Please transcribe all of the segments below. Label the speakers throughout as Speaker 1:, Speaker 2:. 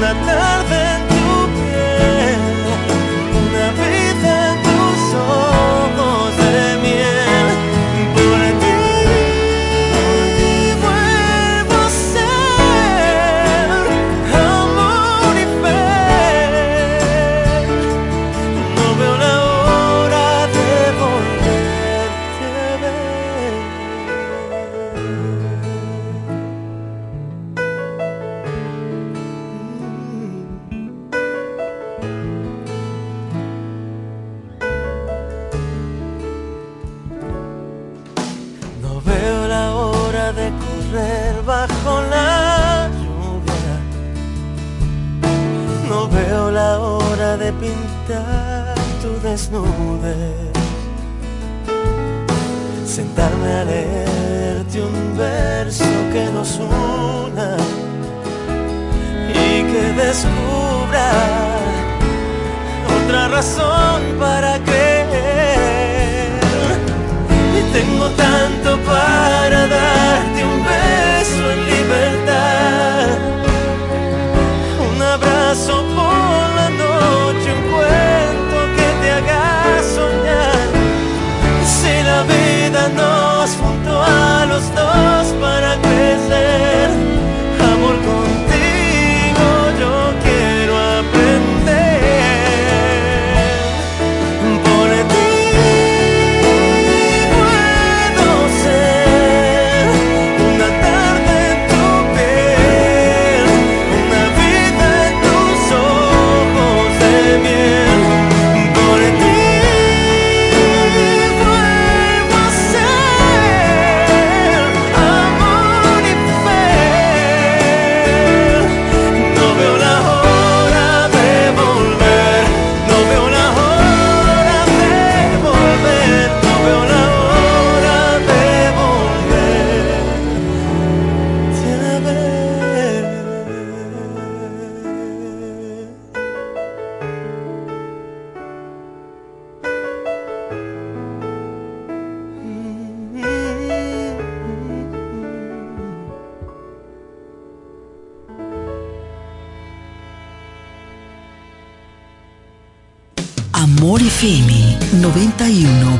Speaker 1: una tarde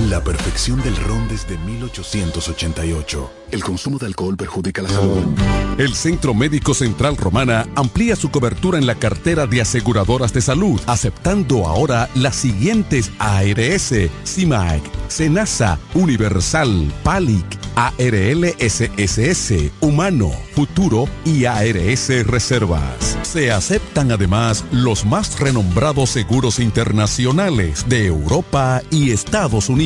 Speaker 2: la perfección del ron desde 1888. El consumo de alcohol perjudica la salud.
Speaker 3: El Centro Médico Central Romana amplía su cobertura en la cartera de aseguradoras de salud, aceptando ahora las siguientes ARS, CIMAC, SENASA, Universal, PALIC, ARL SSS, Humano, Futuro y ARS Reservas. Se aceptan además los más renombrados seguros internacionales de Europa y Estados Unidos.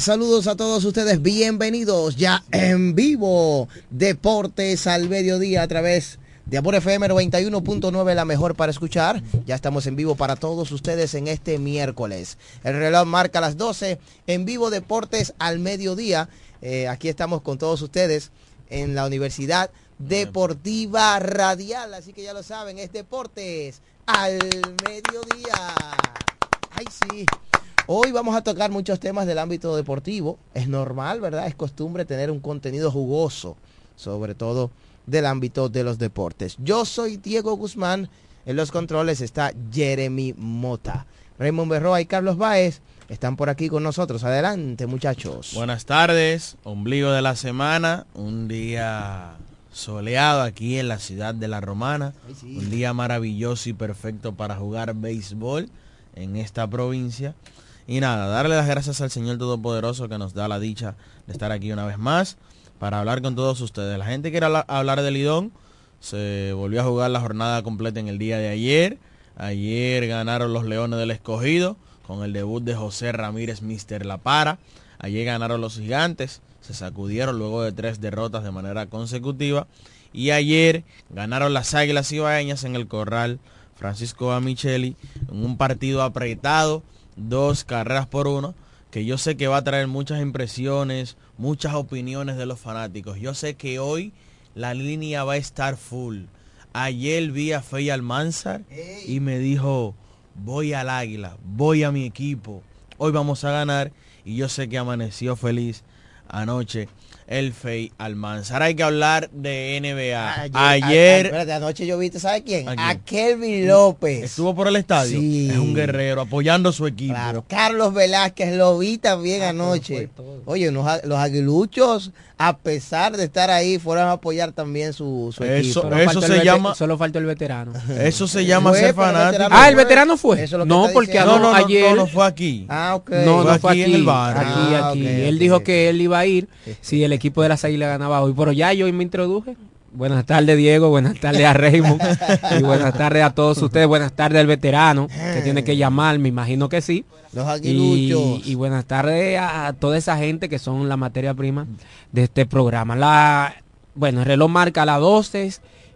Speaker 4: Saludos a todos ustedes, bienvenidos ya en vivo, Deportes al Mediodía a través de Amor FM 91.9, la mejor para escuchar. Ya estamos en vivo para todos ustedes en este miércoles. El reloj marca las 12, en vivo Deportes al Mediodía. Eh, aquí estamos con todos ustedes en la Universidad Deportiva Radial, así que ya lo saben, es Deportes al Mediodía. Ay, sí. Hoy vamos a tocar muchos temas del ámbito deportivo. Es normal, ¿verdad? Es costumbre tener un contenido jugoso, sobre todo del ámbito de los deportes. Yo soy Diego Guzmán. En los controles está Jeremy Mota. Raymond Berroa y Carlos Baez están por aquí con nosotros. Adelante, muchachos.
Speaker 5: Buenas tardes, ombligo de la semana, un día soleado aquí en la ciudad de La Romana, sí. un día maravilloso y perfecto para jugar béisbol en esta provincia. Y nada, darle las gracias al Señor Todopoderoso que nos da la dicha de estar aquí una vez más para hablar con todos ustedes. La gente quiere hablar de Lidón, se volvió a jugar la jornada completa en el día de ayer. Ayer ganaron los Leones del Escogido con el debut de José Ramírez Mister La Para. Allí ganaron los gigantes, se sacudieron luego de tres derrotas de manera consecutiva. Y ayer ganaron las Águilas Ibaeñas en el Corral Francisco Amicheli en un partido apretado, dos carreras por uno, que yo sé que va a traer muchas impresiones, muchas opiniones de los fanáticos. Yo sé que hoy la línea va a estar full. Ayer vi a Fey Almanzar y me dijo, voy al Águila, voy a mi equipo, hoy vamos a ganar y yo sé que amaneció feliz anoche el Fey Almanzar. Hay que hablar de NBA. Ayer,
Speaker 4: espérate, anoche yo viste, ¿sabe quién?
Speaker 5: ¿A
Speaker 4: A,
Speaker 5: quién?
Speaker 4: Kelvin López.
Speaker 5: estuvo por el estadio.
Speaker 4: Sí.
Speaker 5: Es un guerrero apoyando a su equipo.
Speaker 4: Claro, Carlos Velázquez lo vi también anoche. Oye, unos a- los aguiluchos, a pesar de estar ahí, fueron a apoyar también su, su
Speaker 5: Eso-
Speaker 4: equipo.
Speaker 5: eso se llama-
Speaker 6: Solo falta el veterano.
Speaker 5: Eso se llama ser fanático.
Speaker 4: veterano
Speaker 6: Ah, el veterano fue.
Speaker 4: Eso es lo que
Speaker 6: No, porque.
Speaker 5: No, no, no,
Speaker 6: ayer.
Speaker 5: no, no fue aquí.
Speaker 4: Ah, ok.
Speaker 6: No,
Speaker 5: Fue
Speaker 6: no fue
Speaker 5: aquí
Speaker 6: aquí,
Speaker 5: en el barrio.
Speaker 6: Aquí,
Speaker 4: Ah,
Speaker 6: aquí.
Speaker 4: ok,
Speaker 6: él
Speaker 4: ok,
Speaker 6: dijo que él iba a ir si el equipo de la Águilas ganaba hoy. Pero ya yo me introduje. Buenas tardes, Diego. Buenas tardes a Raymond. y buenas tardes a todos ustedes. Buenas tardes al veterano que tiene que llamar, me imagino que sí.
Speaker 4: Los
Speaker 6: Y,
Speaker 4: aguiluchos.
Speaker 6: y buenas tardes a, a toda esa gente que son la materia prima de este programa. La, bueno, el reloj marca las 12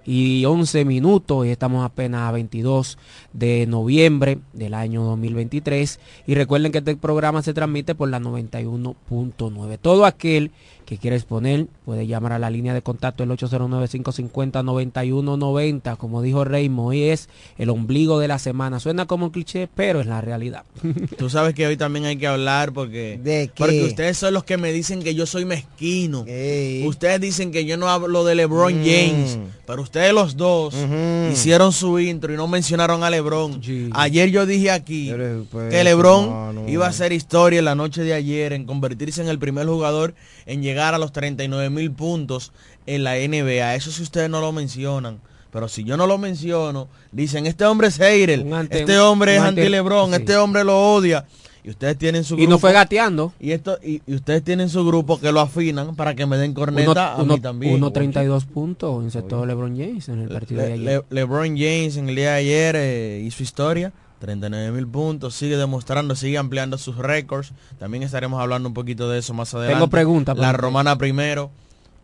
Speaker 6: y 11 minutos y estamos apenas a 22 de noviembre del año 2023 y recuerden que este programa se transmite por la 91.9 todo aquel que quiera exponer puede llamar a la línea de contacto el 809-550-9190 como dijo Reimo hoy es el ombligo de la semana suena como un cliché pero es la realidad
Speaker 5: Tú sabes que hoy también hay que hablar porque,
Speaker 4: ¿De
Speaker 5: porque ustedes son los que me dicen que yo soy mezquino.
Speaker 4: Ey.
Speaker 5: Ustedes dicen que yo no hablo de LeBron
Speaker 4: Mm.
Speaker 5: James, pero ustedes los dos hicieron su intro y no mencionaron a LeBron.
Speaker 6: Sí.
Speaker 5: Ayer yo dije aquí
Speaker 4: Pero, pues,
Speaker 5: que LeBron iba a hacer historia en la noche de ayer en convertirse en el primer jugador en llegar a los 39 mil puntos en la NBA. Eso si ustedes no lo mencionan. Pero si yo no lo menciono, dicen, este hombre es
Speaker 6: ante-
Speaker 5: este hombre es anti-Lebron,
Speaker 6: sí.
Speaker 5: este hombre lo odia. Y ustedes tienen su
Speaker 6: y
Speaker 5: grupo.
Speaker 6: no fue gateando
Speaker 5: y, esto, y, y ustedes tienen su grupo que lo afinan para que me den corneta
Speaker 6: Uno-
Speaker 5: a
Speaker 6: uno-
Speaker 5: mí también.
Speaker 6: 1.32 puntos insertó LeBron James en el partido de ayer.
Speaker 5: Le- LeBron James en el día de ayer eh, hizo historia, 39 mil puntos, sigue demostrando, sigue ampliando sus récords. También estaremos hablando un poquito de eso más adelante.
Speaker 6: Tengo pregunta,
Speaker 5: La romana primero.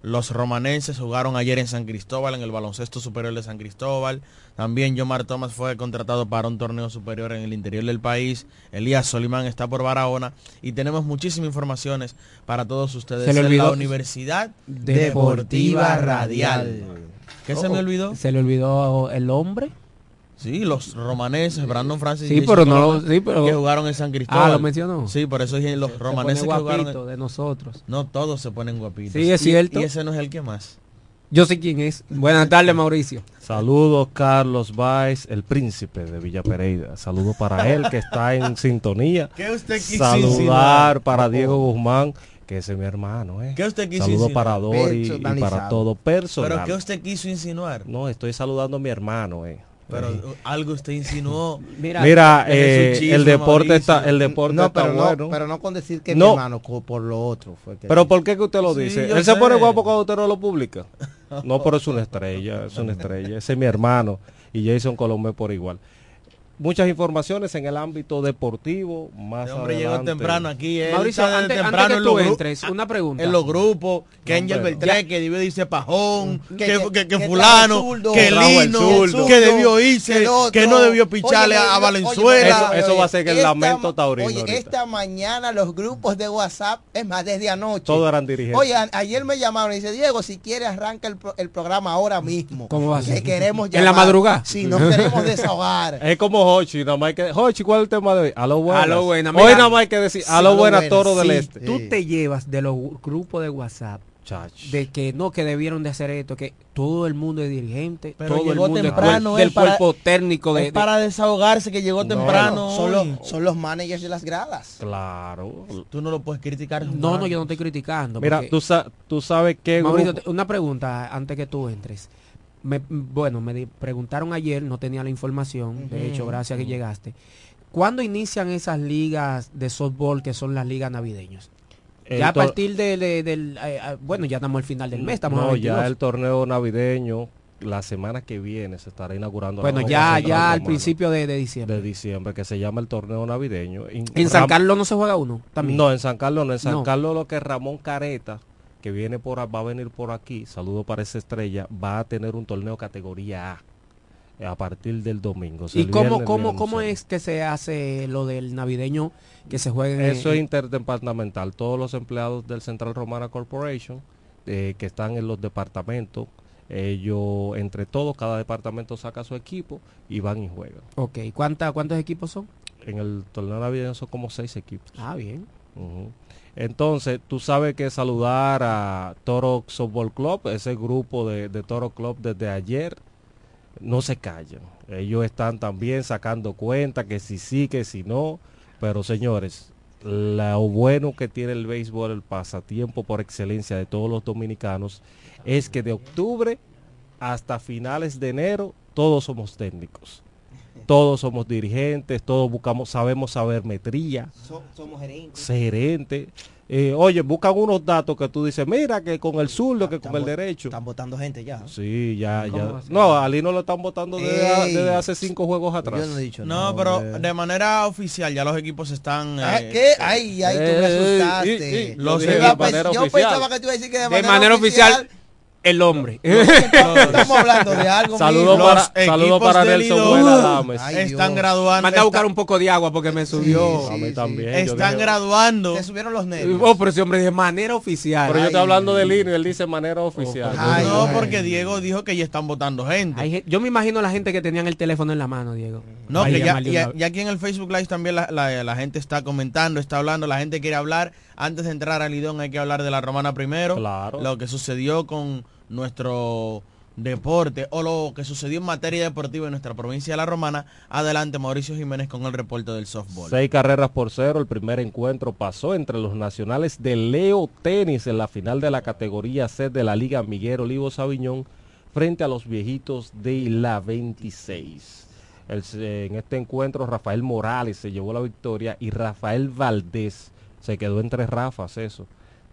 Speaker 5: Los romanenses jugaron ayer en San Cristóbal, en el baloncesto superior de San Cristóbal. También Yomar Thomas fue contratado para un torneo superior en el interior del país. Elías Solimán está por Barahona. Y tenemos muchísimas informaciones para todos ustedes
Speaker 6: Se le
Speaker 5: en
Speaker 6: olvidó-
Speaker 5: la Universidad
Speaker 6: Deportiva Radial.
Speaker 5: Radial. ¿Qué se me olvidó?
Speaker 6: Se le olvidó el hombre.
Speaker 5: Sí, los romaneses, Brandon Francis.
Speaker 6: Sí,
Speaker 5: y
Speaker 6: pero no sí, pero-
Speaker 5: que jugaron en San Cristóbal.
Speaker 6: Ah, lo mencionó.
Speaker 5: Sí, por eso dije los
Speaker 6: Se
Speaker 5: romaneses
Speaker 6: pone
Speaker 5: que jugaron.
Speaker 6: de nosotros.
Speaker 5: No todos se ponen guapitos.
Speaker 6: Sí, es cierto.
Speaker 5: Y, ese no es el que más.
Speaker 6: Yo sé quién es. Buenas tardes, Mauricio.
Speaker 7: Saludos Carlos Baez, el príncipe de Villa Pereira. Saludos para él que está en sintonía.
Speaker 5: ¿Qué usted quiso
Speaker 7: Saludar
Speaker 5: insinuar?
Speaker 7: para. Diego Guzmán, que ese es mi hermano. ¿eh?
Speaker 5: ¿Qué usted quiso
Speaker 7: Saludos
Speaker 5: insinuar?
Speaker 7: para Dori y para todo personal.
Speaker 5: ¿Pero qué usted quiso insinuar?
Speaker 7: No, estoy saludando a mi hermano. Eh.
Speaker 5: Pero algo usted insinuó.
Speaker 6: Mira,
Speaker 7: Mira, eh,
Speaker 5: chisme,
Speaker 7: el deporte
Speaker 5: Mauricio.
Speaker 7: está, el deporte
Speaker 4: No,
Speaker 7: está
Speaker 4: pero no,
Speaker 7: bueno.
Speaker 4: pero no con decir que
Speaker 7: No.
Speaker 4: mi hermano, por lo otro. Fue que
Speaker 7: Pero ¿por qué que usted lo
Speaker 5: Sí,
Speaker 7: dice? Él se pone guapo cuando usted no lo publica. No, pero es una estrella, es una estrella. Ese es mi hermano y Jason Colomé por igual. Muchas informaciones en el ámbito deportivo. Más
Speaker 5: Este hombre llegó temprano aquí. él
Speaker 6: Mauricio,
Speaker 5: desde
Speaker 6: antes,
Speaker 5: temprano
Speaker 6: que
Speaker 5: en
Speaker 6: tú
Speaker 5: los gru-
Speaker 6: entres, una pregunta.
Speaker 5: En los grupos, que Angel Beltrán, que debió irse Pajón, que,
Speaker 4: Que-
Speaker 5: que,
Speaker 4: que-
Speaker 5: que
Speaker 4: que
Speaker 5: fulano,
Speaker 4: el
Speaker 5: que
Speaker 7: el
Speaker 5: Lino, que debió irse,
Speaker 4: que el
Speaker 5: que no debió picharle
Speaker 4: Oye,
Speaker 5: a
Speaker 4: oye,
Speaker 5: Valenzuela.
Speaker 7: Eso- eso va a ser el lamento taurino
Speaker 4: Oye,
Speaker 7: ahorita.
Speaker 4: esta mañana los grupos de WhatsApp, es más, desde anoche.
Speaker 7: Todos eran dirigentes.
Speaker 4: Oye, a- ayer me llamaron y dice, Diego, si quieres arranca el, pro- el programa ahora mismo.
Speaker 6: ¿Cómo va a
Speaker 4: Que
Speaker 6: ser?
Speaker 4: queremos
Speaker 6: ¿En la
Speaker 4: llamar.
Speaker 6: madrugada?
Speaker 4: Sí, nos queremos desahogar.
Speaker 7: Es como Hochi, nada más hay que. Hochi, ¿cuál es el tema de hoy? A lo buenas.
Speaker 6: A lo buenas.
Speaker 7: Hoy nada más hay que decir, a lo
Speaker 4: a lo
Speaker 7: buenas, toro del
Speaker 4: sí.
Speaker 7: este.
Speaker 6: Tú te llevas de los grupos de WhatsApp
Speaker 7: Chach.
Speaker 6: de que no, que debieron de hacer esto, que todo el mundo es dirigente,
Speaker 5: Pero
Speaker 6: todo el
Speaker 5: llegó
Speaker 6: mundo es
Speaker 5: temprano,
Speaker 6: del
Speaker 5: él para-
Speaker 6: cuerpo técnico de,
Speaker 5: Es para desahogarse que llegó temprano.
Speaker 4: son, los, son los managers de las gradas.
Speaker 7: Claro.
Speaker 5: Tú no lo puedes criticar.
Speaker 6: No, no, yo no estoy criticando.
Speaker 7: Mira, tú, sa- tú sabes que.
Speaker 6: Mauricio, una pregunta antes que tú entres. Me- bueno, me preguntaron ayer, no tenía la información, de hecho, gracias que llegaste. ¿Cuándo inician esas ligas de softball que son las ligas navideñas? Ya a partir de, de- del... eh, eh, bueno, ya estamos al final del mes, estamos a
Speaker 7: No, ya
Speaker 6: 22.
Speaker 7: el torneo navideño la semana que viene se estará inaugurando.
Speaker 6: Bueno,
Speaker 7: la
Speaker 6: ya, ya al
Speaker 7: Romana
Speaker 6: principio de, de diciembre.
Speaker 7: de diciembre, que se llama el torneo navideño.
Speaker 6: En San Carlos no se juega uno también.
Speaker 7: No, en San Carlos no. En San
Speaker 6: No.
Speaker 7: Carlos lo que es Ramón Careta, que viene por va a venir por aquí, saludo para esa estrella, va a tener un torneo categoría A eh, a partir del domingo. O sea,
Speaker 6: ¿Y cómo, cómo, cómo es que se hace lo del navideño que se juegue en
Speaker 7: Eso es
Speaker 6: en-
Speaker 7: interdepartamental. Todos los empleados del Central Romana Corporation eh, que están en los departamentos, ellos, entre todos, cada departamento saca su equipo y van y juegan.
Speaker 6: Ok, ¿Cuánta, ¿cuántos equipos son?
Speaker 7: En el torneo navideño son como seis equipos.
Speaker 6: Ah, bien.
Speaker 7: Ujú. Entonces, tú sabes que saludar a Toro Softball Club, ese grupo de, de Toro Club desde ayer, no se callan. Ellos están también sacando cuenta que si sí, que si no. Pero señores, lo bueno que tiene el béisbol, el pasatiempo por excelencia de todos los dominicanos, es que de octubre hasta finales de enero todos somos técnicos. Todos somos dirigentes, todos buscamos, sabemos sabermetría
Speaker 4: somos gerentes.
Speaker 7: gerente. Eh, oye, buscan unos datos que tú dices, mira que con el zurdo, que con el derecho.
Speaker 4: Están votando gente ya.
Speaker 7: Sí, ya,
Speaker 4: ¿Cómo
Speaker 7: ya. No, a Lino lo están votando desde, hace cinco juegos atrás.
Speaker 4: Yo no he dicho
Speaker 5: No, pero de manera oficial ya los equipos están...
Speaker 4: Ah,
Speaker 5: eh,
Speaker 4: ¿Qué? Ay, ay, tú me
Speaker 7: Eh,
Speaker 4: asustaste.
Speaker 7: y- y-
Speaker 5: Los
Speaker 4: Yo
Speaker 5: de manera
Speaker 4: yo
Speaker 5: oficial.
Speaker 4: pensaba que tú ibas a decir que de
Speaker 6: De
Speaker 4: manera,
Speaker 6: manera oficial, el hombre.
Speaker 4: Estamos hablando de algo.
Speaker 7: Saludos para,
Speaker 5: equipos
Speaker 7: para Nelson Buena.
Speaker 4: Ay,
Speaker 5: están graduando.
Speaker 6: Manda a buscar
Speaker 5: está-
Speaker 6: un poco de agua porque me subió.
Speaker 7: a mí también.
Speaker 5: están
Speaker 7: dije-
Speaker 5: graduando.
Speaker 4: Te subieron los nervios.
Speaker 6: Oh, pero ese hombre de manera oficial.
Speaker 7: Pero yo estoy
Speaker 4: Ay.
Speaker 7: hablando de Lino y él dice manera oficial.
Speaker 4: Ay,
Speaker 5: no,
Speaker 4: ay.
Speaker 5: porque Diego dijo que ya están votando gente.
Speaker 6: Hay yo me imagino la gente que tenían el teléfono en la mano, Diego.
Speaker 5: No, que ya, aquí en el Facebook Live también la, la- la gente está comentando, está hablando, la gente quiere hablar. Antes de entrar al Lidón hay que hablar de la Romana primero.
Speaker 7: Claro.
Speaker 5: Lo que sucedió con nuestro deporte o lo que sucedió en materia deportiva en nuestra provincia de la Romana. Adelante Mauricio Jiménez con el reporte del softball.
Speaker 7: Seis carreras por cero. El primer encuentro pasó entre los nacionales de Leo Tenis en la final de la categoría C de la Liga Miguel Olivo Sabiñón frente a los viejitos de la 26. El- en este encuentro Rafael Morales se llevó la victoria y Rafael Valdés se quedó entre Rafas eso.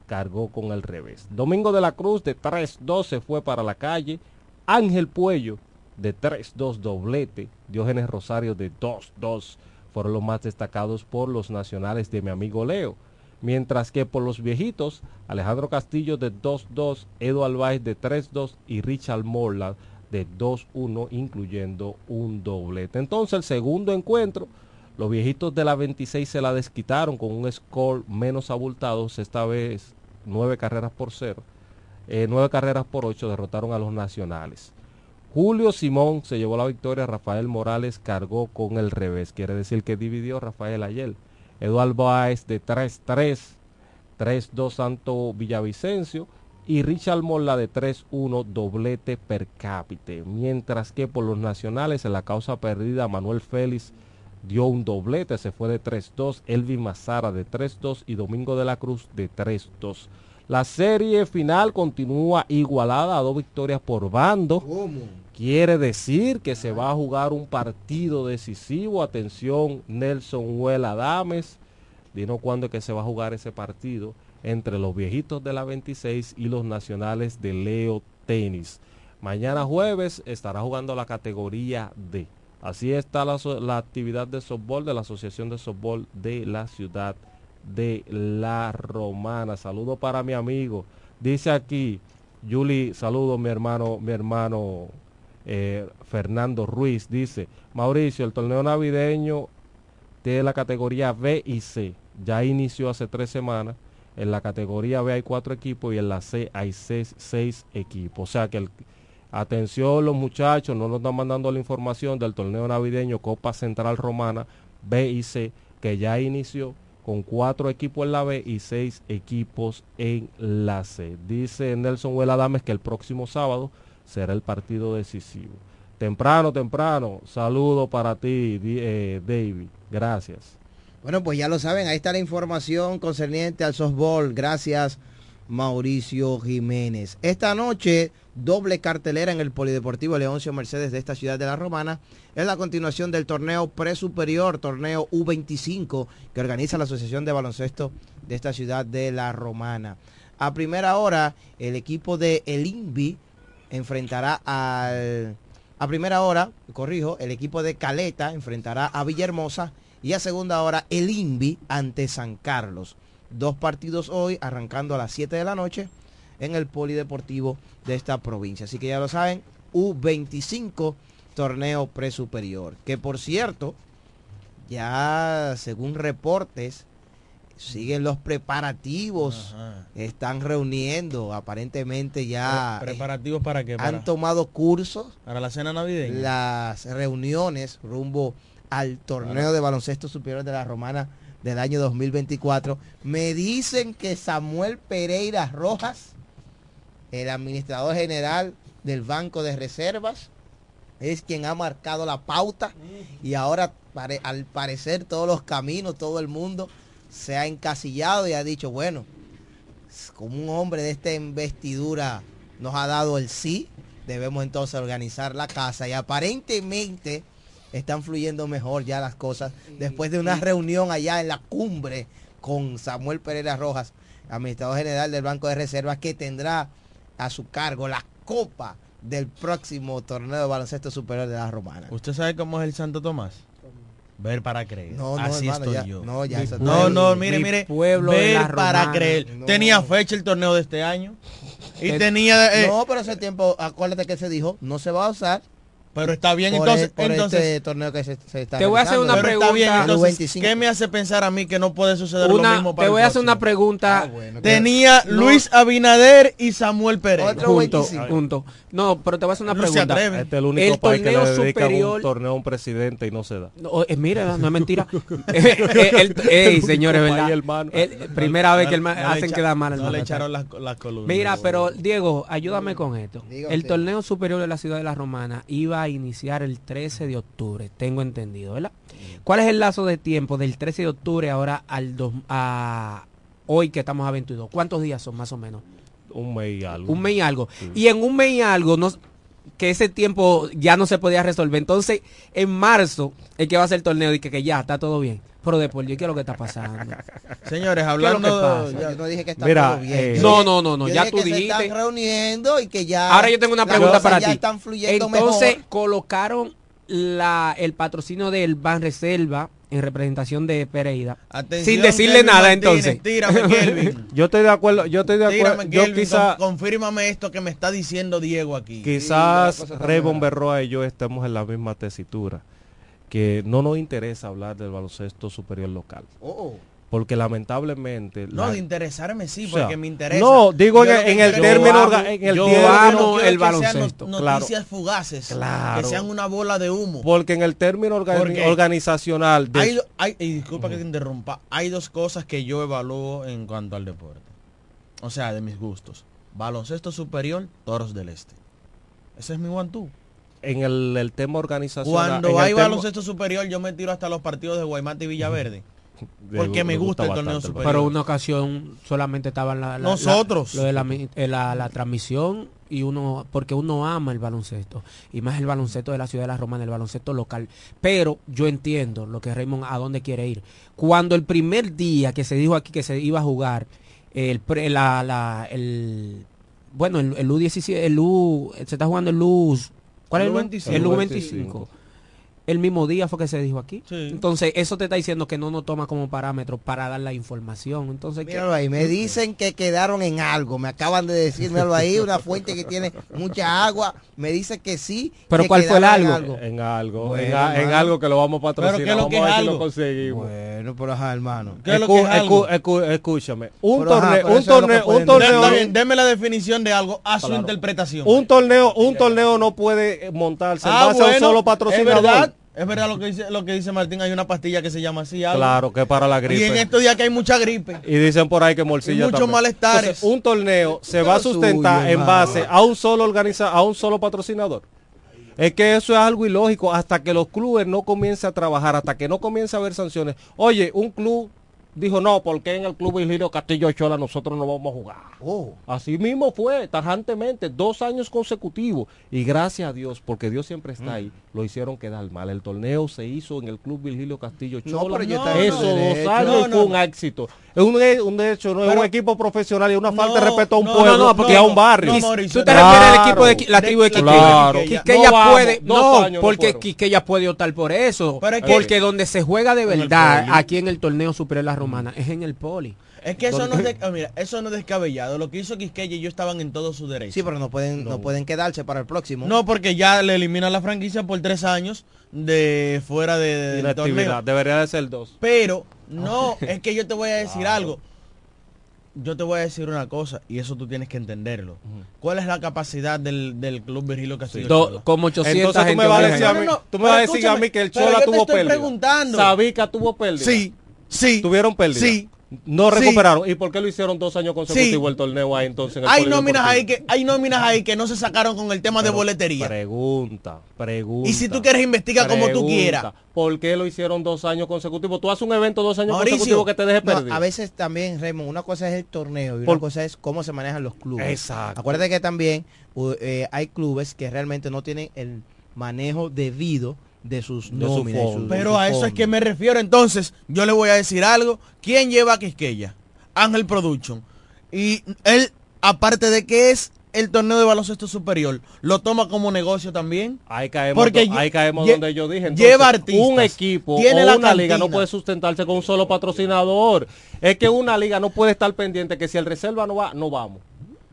Speaker 7: Cargó con el revés. Domingo de la Cruz de 3-2 se fue para la calle. Ángel Puello de 3-2 doblete. Diógenes Rosario de 2-2 fueron los más destacados por los nacionales de mi amigo Leo. Mientras que por los viejitos, Alejandro Castillo de 2-2, Edo Albaez de 3-2 y Richard Morland de 2-1, incluyendo un doblete. Entonces el segundo encuentro, los viejitos de la 26 se la desquitaron con un score menos abultado, esta vez nueve carreras por cero. Eh, nueve carreras por ocho derrotaron a los nacionales. Julio Simón se llevó la victoria, Rafael Morales cargó con el revés, quiere decir que dividió Rafael ayer. Eduardo Báez de 3-3, 3-2 Santo Villavicencio y Richard Mola de 3-1 doblete per cápita. Mientras que por los nacionales en la causa perdida Manuel Félix dio un doblete, se fue de 3-2, Elvin Mazara de 3-2 y Domingo de la Cruz de 3-2. La serie final continúa igualada a dos victorias por bando. Quiere decir que se va a jugar un partido decisivo. Atención, Nelson Huela Dames. Dinos cuándo es que se va a jugar ese partido entre los viejitos de la 26 y los nacionales de Leo Tenis. Mañana jueves estará jugando la categoría D. Así está la, la actividad de softball de la Asociación de Softball de la ciudad de La Romana. Saludo para mi amigo. Dice aquí, Yuli, saludo mi hermano, mi hermano eh, Fernando Ruiz. Dice, Mauricio, el torneo navideño de la categoría B y C ya inició hace tres semanas. En la categoría B hay cuatro equipos y en la C hay seis, seis equipos. O sea que el, atención los muchachos, no nos están mandando la información del torneo navideño Copa Central Romana B y C que ya inició con cuatro equipos en la B y seis equipos en la C. Dice Nelson Huela Dames que el próximo sábado será el partido decisivo. Temprano, temprano. Saludo para ti, eh, David. Gracias.
Speaker 4: Bueno, pues ya lo saben, ahí está la información concerniente al softball. Gracias, Mauricio Jiménez. Esta noche, doble cartelera en el Polideportivo Leoncio Mercedes de esta ciudad de La Romana. Es la continuación del torneo presuperior, torneo U25, que organiza la Asociación de Baloncesto de esta ciudad de La Romana. A primera hora, el equipo de El Invi enfrentará al, a primera hora, corrijo, el equipo de Caleta enfrentará a Villahermosa y a segunda hora el INVI ante San Carlos. Dos partidos hoy, arrancando a las 7 de la noche en el polideportivo de esta provincia. Así que ya lo saben, U25 torneo presuperior. Que por cierto, ya según reportes, siguen los preparativos, están reuniendo, aparentemente ya
Speaker 5: Pre- ¿Preparativos para qué? Para,
Speaker 4: han tomado cursos,
Speaker 5: para la cena navideña.
Speaker 4: las reuniones rumbo al torneo de baloncesto superior de la Romana del año 2024. Me dicen que Samuel Pereira Rojas, el administrador general del Banco de Reservas, es quien ha marcado la pauta y ahora al parecer todos los caminos, todo el mundo se ha encasillado y ha dicho, bueno, como un hombre de esta investidura nos ha dado el sí, debemos entonces organizar la casa y aparentemente están fluyendo mejor ya las cosas después de una reunión allá en la cumbre con Samuel Pereira Rojas, administrador general del Banco de Reservas, que tendrá a su cargo la copa del próximo torneo de baloncesto superior de la Romana.
Speaker 5: ¿Usted sabe cómo es el Santo Tomás? Ver para creer.
Speaker 4: No, no,
Speaker 5: Así
Speaker 4: hermano,
Speaker 5: estoy
Speaker 4: ya-
Speaker 5: yo.
Speaker 4: no, ya eso
Speaker 5: no, no, mire,
Speaker 4: Mi
Speaker 5: mire.
Speaker 4: pueblo de
Speaker 5: ver
Speaker 4: la
Speaker 5: para creer.
Speaker 4: No.
Speaker 5: Tenía fecha el torneo de este año. Y tenía... eh,
Speaker 4: no, pero ese tiempo, acuérdate que se dijo, no se va a usar.
Speaker 5: Pero está bien,
Speaker 4: por
Speaker 5: entonces-
Speaker 4: el- por
Speaker 5: entonces-
Speaker 4: este torneo que se, se está
Speaker 6: Te voy a hacer una
Speaker 5: Pero está bien,
Speaker 6: pregunta.
Speaker 5: entonces,
Speaker 4: U25.
Speaker 5: ¿qué me hace pensar a mí que no puede suceder lo
Speaker 6: Una,
Speaker 5: mismo para
Speaker 6: te
Speaker 5: el
Speaker 6: voy a hacer una pregunta.
Speaker 5: Tenía
Speaker 6: No.
Speaker 5: Luis Abinader y Samuel Pereira.
Speaker 6: Junto, junto. No, pero te voy a hacer una pregunta.
Speaker 7: Este es el único país que le
Speaker 6: torneo superior
Speaker 7: un torneo a un presidente y no se da.
Speaker 6: No, eh, mira, no es mentira. Eh, eh, el- ey, señores, ¿verdad?
Speaker 7: hermano.
Speaker 6: El- primera vez que el hacen quedar mal al
Speaker 5: No le
Speaker 6: hermano.
Speaker 5: echaron las, las columnas.
Speaker 6: Mira, pero Diego, ayúdame con esto. El torneo superior de la ciudad de la Romana iba a iniciar el 13 de octubre, tengo entendido, ¿verdad? ¿Cuál es el lazo de tiempo del 13 de octubre ahora al dos- a hoy que estamos a 22? ¿Cuántos días son más o menos?
Speaker 7: Un mes y algo.
Speaker 6: Un mes y algo. Y en un mes y algo, no, que ese tiempo ya no se podía resolver. Entonces, en marzo, el que va a hacer el torneo dice que ya está todo bien. Pero después, ¿qué es lo que está pasando?
Speaker 5: Señores,
Speaker 6: ¿Qué es
Speaker 5: hablando de-
Speaker 4: Yo no dije que está
Speaker 7: Mira,
Speaker 4: todo bien.
Speaker 7: eh,
Speaker 6: No, no, no, no,
Speaker 4: yo
Speaker 6: ya
Speaker 4: dije
Speaker 6: tú
Speaker 4: que se están reuniendo y que ya.
Speaker 6: Ahora yo tengo una pregunta para
Speaker 4: ya
Speaker 6: ti.
Speaker 4: están fluyendo
Speaker 6: Entonces,
Speaker 4: mejor.
Speaker 6: colocaron la, el patrocinio del Ban Reserva en representación de Pereira.
Speaker 5: Atención,
Speaker 6: sin decirle
Speaker 5: Kelvin
Speaker 6: nada,
Speaker 5: Martínez,
Speaker 6: entonces.
Speaker 5: Tírame, Kelvin.
Speaker 7: Yo estoy de acuerdo, yo estoy de acuerdo.
Speaker 5: Tírame,
Speaker 7: Yo
Speaker 5: Kelvin.
Speaker 7: quizá,
Speaker 5: con- confírmame esto que me está diciendo Diego aquí.
Speaker 7: quizás Raymond Berroa y yo estemos en la misma tesitura. Que no nos interesa hablar del baloncesto superior local.
Speaker 4: Oh,
Speaker 7: Porque lamentablemente...
Speaker 5: No,
Speaker 7: la-
Speaker 5: de interesarme sí,
Speaker 7: O sea,
Speaker 5: porque me interesa.
Speaker 7: no, digo
Speaker 5: Yo
Speaker 7: en-
Speaker 5: que
Speaker 7: el término
Speaker 5: amo-
Speaker 7: en el
Speaker 5: yo
Speaker 7: término-
Speaker 5: amo
Speaker 6: el
Speaker 5: que sean
Speaker 6: baloncesto,
Speaker 5: not-
Speaker 7: claro.
Speaker 5: Noticias fugaces.
Speaker 7: Claro.
Speaker 5: Que sean una bola de humo.
Speaker 7: Porque en el término organizacional... de-
Speaker 5: Hay, hay- y disculpa que te interrumpa, hay dos cosas que yo evalúo en cuanto al deporte. O sea, de mis gustos. Baloncesto superior, Toros del Este. Ese es mi one two.
Speaker 7: en el, el tema organizacional...
Speaker 5: Cuando hay
Speaker 7: tema-
Speaker 5: baloncesto superior, yo me tiro hasta los partidos de Guaymate y Villaverde.
Speaker 7: Le-
Speaker 5: Porque me gusta el torneo
Speaker 7: bastante
Speaker 5: superior.
Speaker 6: Pero una ocasión solamente estaban la, la-
Speaker 5: Nosotros.
Speaker 6: la- lo de la, eh, la- la transmisión y uno porque uno ama el baloncesto y más el baloncesto de la ciudad de la Romana, el baloncesto local. Pero yo entiendo lo que Raymond a dónde quiere ir. Cuando el primer día que se dijo aquí que se iba a jugar el pre- la, la- el bueno el, el U17 el U se está jugando el U ¿cuál es el U?
Speaker 5: U25.
Speaker 6: El U25.
Speaker 7: U25.
Speaker 6: El mismo día fue que se dijo aquí.
Speaker 5: Sí.
Speaker 6: Entonces, eso te está diciendo que no nos toma como parámetro para dar la información. Entonces, ¿qué?
Speaker 4: Míralo ahí, me dicen que quedaron en algo. Me acaban de decir, míralo ahí, una fuente que tiene mucha agua. Me dice que sí.
Speaker 6: Pero
Speaker 4: que
Speaker 6: ¿cuál fue el
Speaker 4: quedaron en
Speaker 6: algo?
Speaker 7: En algo,
Speaker 4: Bueno,
Speaker 7: en, a- en algo que lo vamos a patrocinar.
Speaker 5: Pero ¿qué es lo
Speaker 7: vamos
Speaker 5: que
Speaker 7: a ver
Speaker 5: es
Speaker 7: si lo
Speaker 5: algo?
Speaker 7: conseguimos.
Speaker 4: Bueno, pero ajá, hermano.
Speaker 5: ¿Qué es lo
Speaker 7: Escu-
Speaker 5: que es algo?
Speaker 7: escu- escu- escúchame. Un
Speaker 4: Pero,
Speaker 7: torneo, un torneo, un torneo,
Speaker 5: bien, deme la definición de algo a su
Speaker 7: Claro.
Speaker 5: interpretación.
Speaker 7: un torneo, un torneo no puede montarse en
Speaker 5: Ah,
Speaker 7: a un solo
Speaker 5: Es
Speaker 7: patrocinador.
Speaker 5: Es verdad lo que dice lo que dice Martín, hay una pastilla que se llama así. algo.
Speaker 7: Claro, que para la
Speaker 5: Y en
Speaker 7: gripe.
Speaker 5: estos días que hay mucha gripe.
Speaker 7: Y dicen por ahí que morcilla
Speaker 5: Y muchos
Speaker 7: también.
Speaker 5: malestares.
Speaker 7: Entonces, un torneo se va a sustentar
Speaker 4: suyo,
Speaker 7: en
Speaker 4: hermano.
Speaker 7: base a un solo organiza, a un solo patrocinador. Es que eso es algo ilógico hasta que los clubes no comiencen a trabajar, hasta que no comience a haber sanciones. Oye, un club dijo, no, porque en el Club Virgilio Castillo Chola nosotros no vamos a jugar.
Speaker 4: Oh.
Speaker 7: Así mismo fue, tajantemente, dos años consecutivos. Y gracias a Dios, porque Dios siempre está ahí, lo hicieron quedar mal. El torneo se hizo en el Club Virgilio Castillo
Speaker 4: No,
Speaker 7: Chola.
Speaker 4: está en
Speaker 7: Esos
Speaker 4: su
Speaker 7: dos años
Speaker 4: No,
Speaker 7: fue
Speaker 4: no,
Speaker 7: un éxito. Es un, un hecho, no es un equipo profesional y una falta de
Speaker 6: No,
Speaker 7: respeto a un
Speaker 6: no,
Speaker 7: pueblo
Speaker 6: no, no, porque-
Speaker 7: a un barrio.
Speaker 6: no, Mauricio, Tú te refieres al equipo de la tribu de Quiqueya.
Speaker 7: Claro.
Speaker 6: Quiqueya
Speaker 7: No vamos,
Speaker 6: puede, no,
Speaker 7: no
Speaker 6: porque. Quiqueya puede optar por eso.
Speaker 5: Es
Speaker 6: porque donde se juega de verdad, aquí en el torneo superior La Romana, es en el poli.
Speaker 5: Es que eso no es, de- ah, mira, eso no es descabellado. Lo que hizo Quisqueya y yo estaban en todo su derecho.
Speaker 4: Sí, pero no pueden, no. pueden quedarse para el próximo.
Speaker 5: No, porque ya le eliminan la franquicia por tres años de fuera de,
Speaker 7: Inactividad,
Speaker 5: torneo.
Speaker 7: debería de ser dos.
Speaker 5: Pero, no, es que yo te voy a decir algo. Yo te voy a decir una cosa, y eso tú tienes que entenderlo. ¿Cuál es la capacidad del, del Club Virgilio Castillo?
Speaker 6: Do- como 800
Speaker 7: Entonces tú me vas a decir a mí,
Speaker 5: no, no,
Speaker 7: tú me vas a decir a mí que el Chola tuvo pérdida. Sabica tuvo pérdida.
Speaker 5: Sí, sí.
Speaker 7: Tuvieron pérdida.
Speaker 5: Sí.
Speaker 7: No
Speaker 5: Sí.
Speaker 7: recuperaron. ¿Y por qué lo hicieron dos años consecutivos
Speaker 5: Sí.
Speaker 7: el torneo ahí entonces? en el
Speaker 5: Hay nóminas ahí que hay nóminas ahí que no se sacaron con el tema de boletería.
Speaker 7: Pregunta, pregunta.
Speaker 5: Y si tú quieres investiga como tú quieras.
Speaker 7: ¿Por qué lo hicieron dos años consecutivos? Tú haces un evento dos años
Speaker 4: Mauricio,
Speaker 7: consecutivos que te deje
Speaker 4: no,
Speaker 7: perdido.
Speaker 4: a veces también, Raymond, una cosa es el torneo y
Speaker 7: Por-
Speaker 4: una cosa es cómo se manejan los clubes.
Speaker 7: Exacto.
Speaker 4: Acuérdate que también u- eh, hay clubes que realmente no tienen el manejo debido de sus
Speaker 7: De
Speaker 4: nóminas. su-
Speaker 5: Pero
Speaker 4: su
Speaker 5: a eso es que me refiero. Entonces, yo le voy a decir algo. ¿Quién lleva a Quisqueya? Ángel Production. Y él, aparte de que es el torneo de baloncesto superior, lo toma como negocio también.
Speaker 7: Ahí caemos,
Speaker 5: Porque
Speaker 7: do- ahí caemos
Speaker 5: lle-
Speaker 7: donde yo dije. Entonces,
Speaker 5: lleva artistas,
Speaker 7: un equipo
Speaker 5: tiene
Speaker 7: o
Speaker 5: la
Speaker 7: una liga no puede sustentarse con un solo patrocinador. Es que una liga no puede estar pendiente que si el reserva no va, no vamos.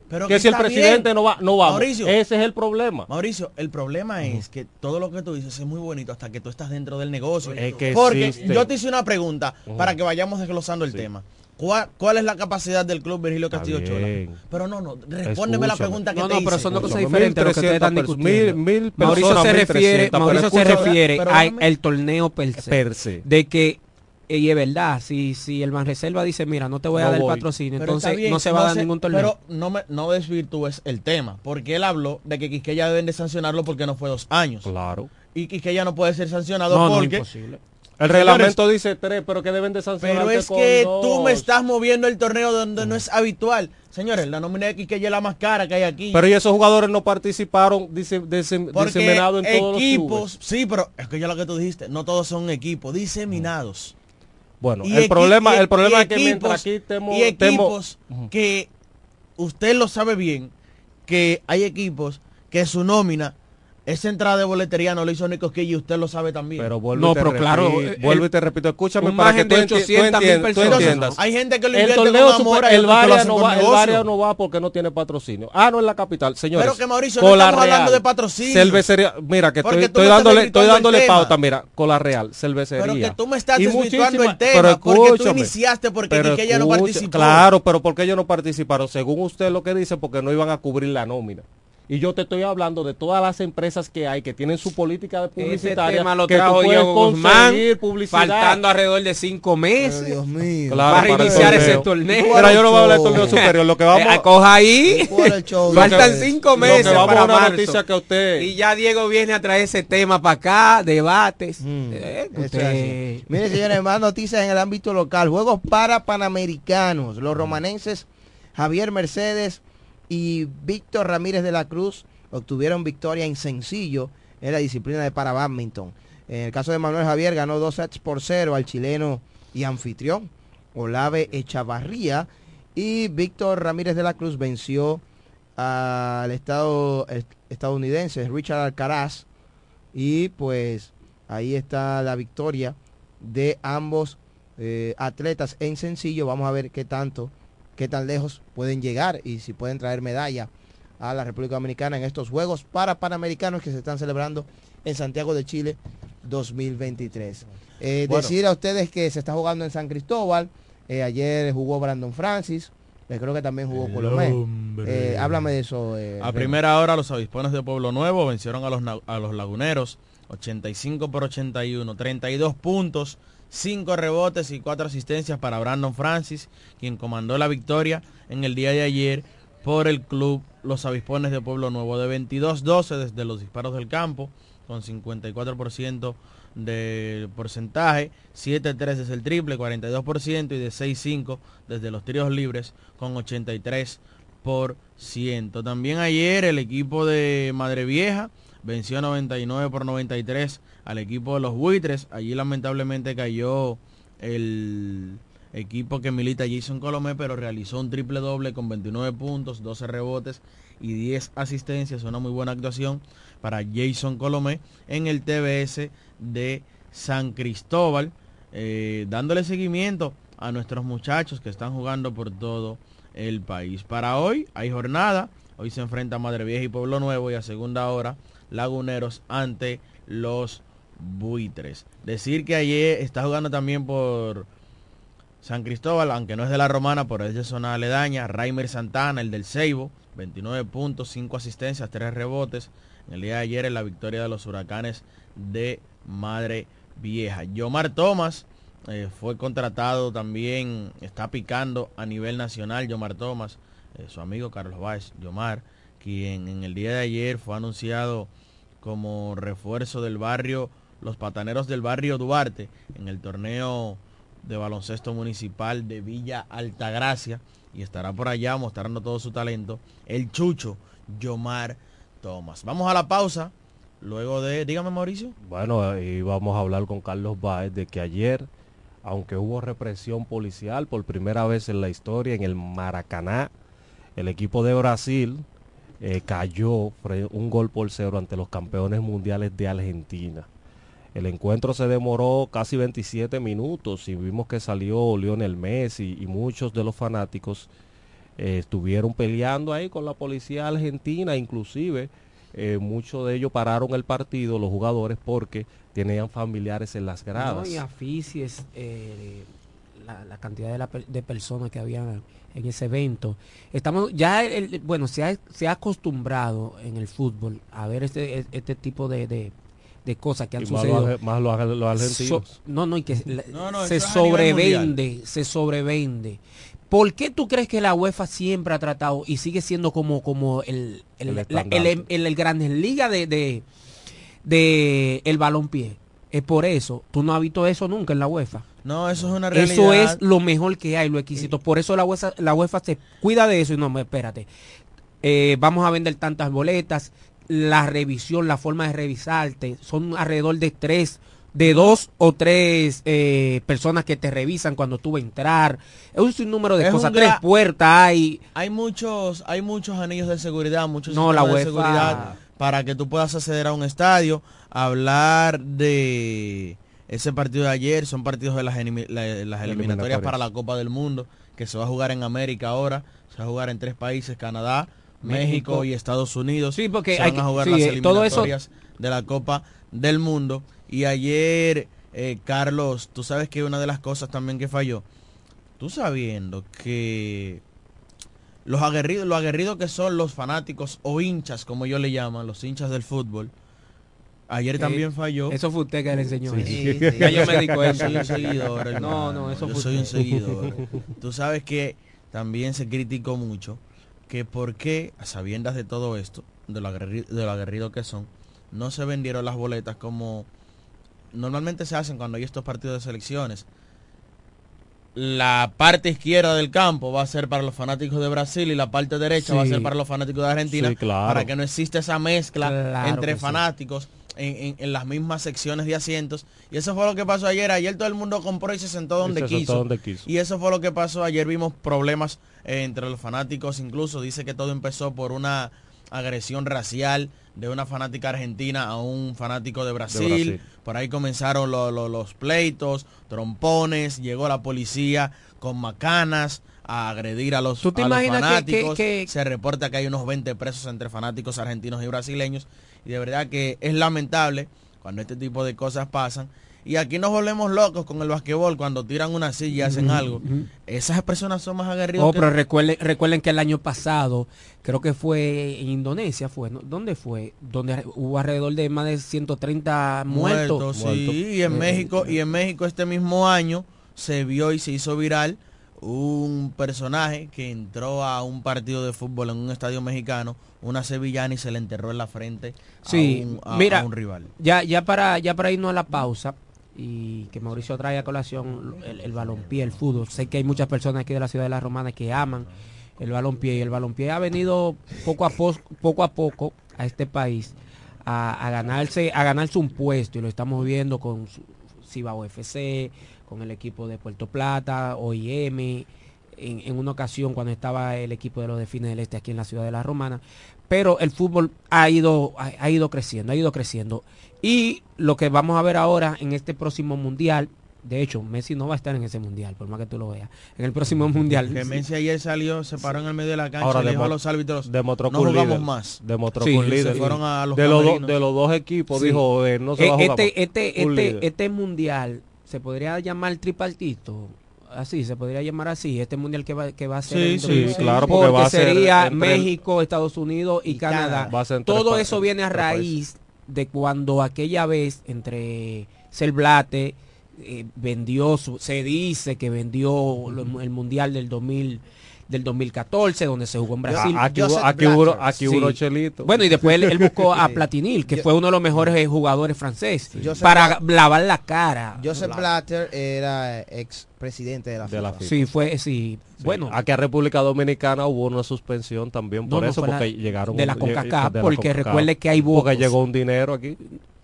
Speaker 5: Pero
Speaker 7: que si el presidente
Speaker 5: bien.
Speaker 7: no va, no vamos.
Speaker 5: Mauricio,
Speaker 7: Ese es el problema.
Speaker 5: Mauricio, el problema es que todo lo que tú dices es muy bonito hasta que tú estás dentro del negocio.
Speaker 7: Es que
Speaker 5: Porque
Speaker 7: existe.
Speaker 5: yo te hice una pregunta para que vayamos desglosando el tema. ¿Cuál, cuál es la capacidad del Club Virgilio Castillo Chola? Pero no, no, respóndeme la
Speaker 7: Escúchame.
Speaker 5: pregunta que
Speaker 6: No,
Speaker 5: te
Speaker 6: no, pero
Speaker 5: hice.
Speaker 6: son dos cosas diferentes lo que ustedes están
Speaker 7: 1300
Speaker 6: discutiendo.
Speaker 7: mil- mil
Speaker 6: Mauricio se refiere,
Speaker 7: 1300,
Speaker 6: Mauricio se refiere al torneo per se.
Speaker 7: Per se.
Speaker 6: De que, y es verdad, si, si el Banreserva dice, mira, no te voy a
Speaker 7: No
Speaker 6: dar el
Speaker 7: voy.
Speaker 6: patrocinio,
Speaker 5: Pero
Speaker 6: entonces
Speaker 5: bien,
Speaker 6: no se va a dar ningún torneo.
Speaker 5: Pero no, me, no desvirtúes el tema, porque él habló de que Quisqueya deben de sancionarlo porque no fue dos años.
Speaker 7: Claro.
Speaker 5: Y Quisqueya no puede ser sancionado
Speaker 6: no, no,
Speaker 5: porque...
Speaker 6: imposible.
Speaker 7: El reglamento dice tres, pero que deben de sancionar.
Speaker 5: Pero es que tú me estás moviendo el torneo donde no es habitual. Señores, la nómina de Quisqueya es la más cara que hay aquí.
Speaker 7: Pero y esos jugadores no participaron dise- dise- diseminados en todos los
Speaker 5: equipos,
Speaker 7: clubes.
Speaker 5: sí, pero es que ya lo que tú dijiste, no todos son equipos, diseminados.
Speaker 7: Bueno, el problema, el problema es que mientras aquí temo,
Speaker 5: y equipos que usted lo sabe bien, que hay equipos que su nómina, esa entrada de boletería no lo hizo ni Cosquilla y usted lo sabe también.
Speaker 7: Pero vuelvo
Speaker 6: No,
Speaker 7: y te
Speaker 6: pero
Speaker 7: repito,
Speaker 6: claro,
Speaker 7: vuelvo
Speaker 6: el-
Speaker 7: y te repito, escúchame para que tú,
Speaker 6: de
Speaker 7: enti- tú
Speaker 6: 800 mil
Speaker 7: entiendas, tú
Speaker 6: personas.
Speaker 7: entiendas.
Speaker 5: hay gente que lo
Speaker 7: El
Speaker 5: invierte
Speaker 7: torneo
Speaker 5: con amor,
Speaker 7: el
Speaker 5: hacen
Speaker 7: no va, el. Varia no va porque no tiene patrocinio. Ah, no en la capital, señores.
Speaker 5: Pero que Mauricio, no estamos hablando de patrocinio.
Speaker 7: Cervecería, mira que estoy, estoy dándole, estoy dándole pauta, mira, Cola Real, cervecería.
Speaker 5: Pero que tú me estás desvirtuando el tema,
Speaker 7: pero
Speaker 5: porque tú iniciaste porque
Speaker 7: pero
Speaker 5: Quisqueya no
Speaker 7: escucha,
Speaker 5: participó.
Speaker 7: Claro, pero porque ellos no participaron, según usted lo que dice, porque no iban a cubrir la nómina. Y yo te estoy hablando de todas las empresas que hay que tienen su política de
Speaker 6: Ese
Speaker 7: publicitaria
Speaker 6: tema lo
Speaker 7: que tú
Speaker 6: Diego Guzmán,
Speaker 7: conseguir publicidad.
Speaker 6: faltando alrededor de cinco meses
Speaker 4: Dios mío.
Speaker 7: Claro,
Speaker 6: para, iniciar
Speaker 7: torneo.
Speaker 6: ese torneo.
Speaker 7: Mira, yo no voy a hablar del torneo superior, lo que vamos
Speaker 6: Eh, coja ahí. Faltan cinco
Speaker 7: lo que
Speaker 6: meses
Speaker 7: vamos
Speaker 6: para
Speaker 7: a una
Speaker 6: marzo.
Speaker 7: noticia que usted
Speaker 6: Y ya Diego viene a traer ese tema para acá, debates.
Speaker 4: Mm,
Speaker 6: Eh, usted-.
Speaker 4: Mire, señores, más noticias en el ámbito local. Juegos para Panamericanos. Los romanenses Javier Mercedes y Víctor Ramírez de la Cruz obtuvieron victoria en sencillo en la disciplina de para badminton. En el caso de Manuel Javier ganó dos sets por cero al chileno y anfitrión Olave Echavarría y Víctor Ramírez de la Cruz venció al estado estadounidense Richard Alcaraz y pues ahí está la victoria de ambos eh, atletas en sencillo. Vamos a ver qué tanto, qué tan lejos pueden llegar y si pueden traer medalla a la República Dominicana en estos Juegos para Panamericanos que se están celebrando en Santiago de Chile 2023. Eh,
Speaker 7: Bueno.
Speaker 4: Decir a ustedes que se está jugando en San Cristóbal. eh, ayer jugó Brandon Francis. eh, creo que también jugó Colomé. Eh, háblame de eso. eh,
Speaker 5: A
Speaker 4: Remo.
Speaker 5: primera hora los avispones de Pueblo Nuevo vencieron a los, a los laguneros 85 por 81, 32 puntos, 5 rebotes y 4 asistencias para Brandon Francis, quien comandó la victoria en el día de ayer por el club Los Avispones de Pueblo Nuevo de 22-12 desde los disparos del campo, con 54% de porcentaje, 7-3 es el triple, 42% y de 6-5 desde los tiros libres con 83%. También ayer el equipo de Madre Vieja venció 99 por 93 al equipo de los buitres. Allí lamentablemente cayó el equipo que milita Jason Colomé, pero realizó un triple doble con 29 puntos, 12 rebotes y 10 asistencias. Una muy buena actuación para Jason Colomé en el TBS de San Cristóbal, eh, dándole seguimiento a nuestros muchachos que están jugando por todo el país. Para hoy hay jornada, hoy se enfrenta Madre Vieja y Pueblo Nuevo y a segunda hora Laguneros ante los buitres. Decir que ayer está jugando también por San Cristóbal, aunque no es de la romana, pero es de zona aledaña. Raimer Santana, el del Ceibo, 29 puntos, 5 asistencias, 3 rebotes. En el día de ayer en la victoria de los huracanes de Madre Vieja. Yomar Thomas eh, fue contratado también, está picando a nivel nacional. Yomar Thomas, eh, su amigo Carlos Báez, Yomar, quien en el día de ayer fue anunciado como refuerzo del barrio, los pataneros del barrio Duarte, en el torneo de baloncesto municipal de Villa Altagracia y estará por allá mostrando todo su talento el Chucho Yomar Thomas. Vamos a la pausa. Luego de, dígame Mauricio.
Speaker 7: Bueno, y vamos a hablar con Carlos Baez de que ayer, aunque hubo represión policial por primera vez en la historia en el Maracaná, el equipo de Brasil eh, cayó un gol por cero ante los campeones mundiales de Argentina. El encuentro se demoró casi 27 minutos y vimos que salió Lionel Messi y muchos de los fanáticos eh, estuvieron peleando ahí con la policía argentina, inclusive eh, muchos de ellos pararon el partido, los jugadores, porque tenían familiares en las gradas.
Speaker 6: No, y aficies, la, cantidad de, de personas que habían en ese evento. Estamos ya, bueno, se ha, se ha acostumbrado en el fútbol a ver este, este tipo de, de, cosas que han sucedido.
Speaker 7: Más los, argentinos.
Speaker 6: no, no, y que se sobrevende, se sobrevende. ¿Por qué tú crees que la UEFA siempre ha tratado y sigue siendo como, como el, el, el, el, Grandes Liga de, de, de el balompié? Es por eso. Tú no has visto eso nunca en la UEFA.
Speaker 5: No, eso es una realidad.
Speaker 6: Eso es lo mejor que hay, lo exquisito. Por eso la UEFA, la UEFA se cuida de eso y no, espérate. Eh, vamos a vender tantas boletas, la revisión, la forma de revisarte, son alrededor de tres, de dos o tres eh, personas que te revisan cuando tú vas a entrar. Es un sinnúmero de cosas, tres puertas hay.
Speaker 5: Hay muchos, hay muchos anillos de seguridad, muchos no, la UEFA... de seguridad para que tú puedas acceder a un estadio, hablar de ese partido de ayer son partidos de las, eliminatorias para la Copa del Mundo, que se va a jugar en América ahora, se va a jugar en tres países, Canadá, México, y Estados Unidos.
Speaker 6: Sí, porque
Speaker 5: se van a jugar las eh, eliminatorias de la Copa del Mundo. Y ayer, eh, Carlos, tú sabes que una de las cosas también que falló, tú sabiendo que los aguerridos, los aguerridos que son los fanáticos o hinchas, como yo le llaman, los hinchas del fútbol, Ayer también falló.
Speaker 6: Eso fue usted que le enseñó.
Speaker 5: Sí, ya yo me di cuenta. Soy un seguidor. No, no, eso yo soy un seguidor. Tú sabes que también se criticó mucho que por qué, a sabiendas de todo esto, de lo, aguerrido, de lo aguerrido que son, no se vendieron las boletas como normalmente se hacen cuando hay estos partidos de selecciones. La parte izquierda del campo va a ser para los fanáticos de Brasil y la parte derecha va a ser para los fanáticos de Argentina, para que no exista esa mezcla entre fanáticos en, las mismas secciones de asientos. Y eso fue lo que pasó ayer. Ayer todo el mundo compró y se sentó donde, quiso. Y eso fue lo que pasó. Ayer vimos problemas eh, entre los fanáticos. Incluso dice que todo empezó por una agresión racial de una fanática argentina a un fanático de Brasil. Por ahí comenzaron los pleitos, trompones, llegó la policía con macanas a agredir a los, fanáticos. Se reporta que hay unos 20 presos entre fanáticos argentinos y brasileños. Y de verdad que es lamentable cuando este tipo de cosas pasan. Y aquí nos volvemos locos con el basquetbol cuando tiran una silla y hacen algo. Esas personas son más aguerridas.
Speaker 6: Oh, pero recuerden, recuerden que el año pasado, creo que fue en Indonesia, fue, ¿dónde fue? Donde hubo alrededor de más de 130 muertos.
Speaker 5: sí, y en México, y en México este mismo año se vio y se hizo viral un personaje que entró a un partido de fútbol en un estadio mexicano, una sevillana y se le enterró en la frente
Speaker 6: Sí,
Speaker 5: a, un, a-
Speaker 6: mira,
Speaker 5: a un rival.
Speaker 6: Ya, ya para, ya para irnos a la pausa y que Mauricio trae a colación el, el balompié, el fútbol. Sé que hay muchas personas aquí de la ciudad de la Romana que aman el balompié y el balompié ha venido poco a poco, poco a poco a este país a, a ganarse, a ganarse un puesto y lo estamos viendo con Cibao FC, con el equipo de Puerto Plata, OIM, en, en una ocasión cuando estaba el equipo de los Delfines del Este aquí en la ciudad de la Romana. Pero el fútbol ha ido, ha, ha ido creciendo, ha ido creciendo. Y lo que vamos a ver ahora en este próximo mundial, de hecho, Messi no va a estar en ese mundial, por más que tú lo veas. En el próximo mundial.
Speaker 5: Que Messi ayer salió, se paró en el medio de la cancha
Speaker 7: Ahora
Speaker 5: le dijo
Speaker 7: demo-
Speaker 5: a los árbitros,
Speaker 7: demostró
Speaker 5: no jugamos
Speaker 7: líder-
Speaker 5: más.
Speaker 7: Demostró
Speaker 5: Sí, se
Speaker 7: líder.
Speaker 5: fueron a los
Speaker 7: de, los do- de los dos equipos,
Speaker 6: Sí.
Speaker 7: dijo, eh, no se
Speaker 6: Eh,
Speaker 7: va a jugar
Speaker 6: este,
Speaker 7: más.
Speaker 6: este, este, este mundial se podría llamar tripartito. Así, se podría llamar así, este mundial que va, que va a ser
Speaker 7: Sí,
Speaker 6: en
Speaker 7: sí,
Speaker 6: 2006.
Speaker 7: claro, porque va a ser
Speaker 6: sería
Speaker 7: entre el-
Speaker 6: México, Estados Unidos y,
Speaker 7: Y
Speaker 6: Canadá.
Speaker 7: Canadá. Va a ser entre
Speaker 6: Todo eso viene a raíz de cuando aquella vez entre Selblate eh, vendió, su- se dice que vendió lo- el mundial del 2000 del 2014 donde se jugó en Brasil.
Speaker 7: Aquí hubo- aquí hubo- aquí hubo unos chelitos.
Speaker 6: Bueno, y después él, él buscó a. Platinil, que
Speaker 4: Yo-
Speaker 6: fue uno de los mejores jugadores franceses, para lavar la cara.
Speaker 4: Joseph Blatter era ex presidente de la
Speaker 7: De la
Speaker 4: FIFA.
Speaker 7: FIFA.
Speaker 6: Sí, fue, sí. Bueno,
Speaker 7: Aquí a República Dominicana hubo una suspensión también por
Speaker 6: No, no,
Speaker 7: eso,
Speaker 6: fue la-
Speaker 7: porque llegaron...
Speaker 6: de la
Speaker 7: un-
Speaker 6: CONCACAF,
Speaker 7: de la
Speaker 6: porque recuerde que hay votos.
Speaker 7: Porque llegó un dinero aquí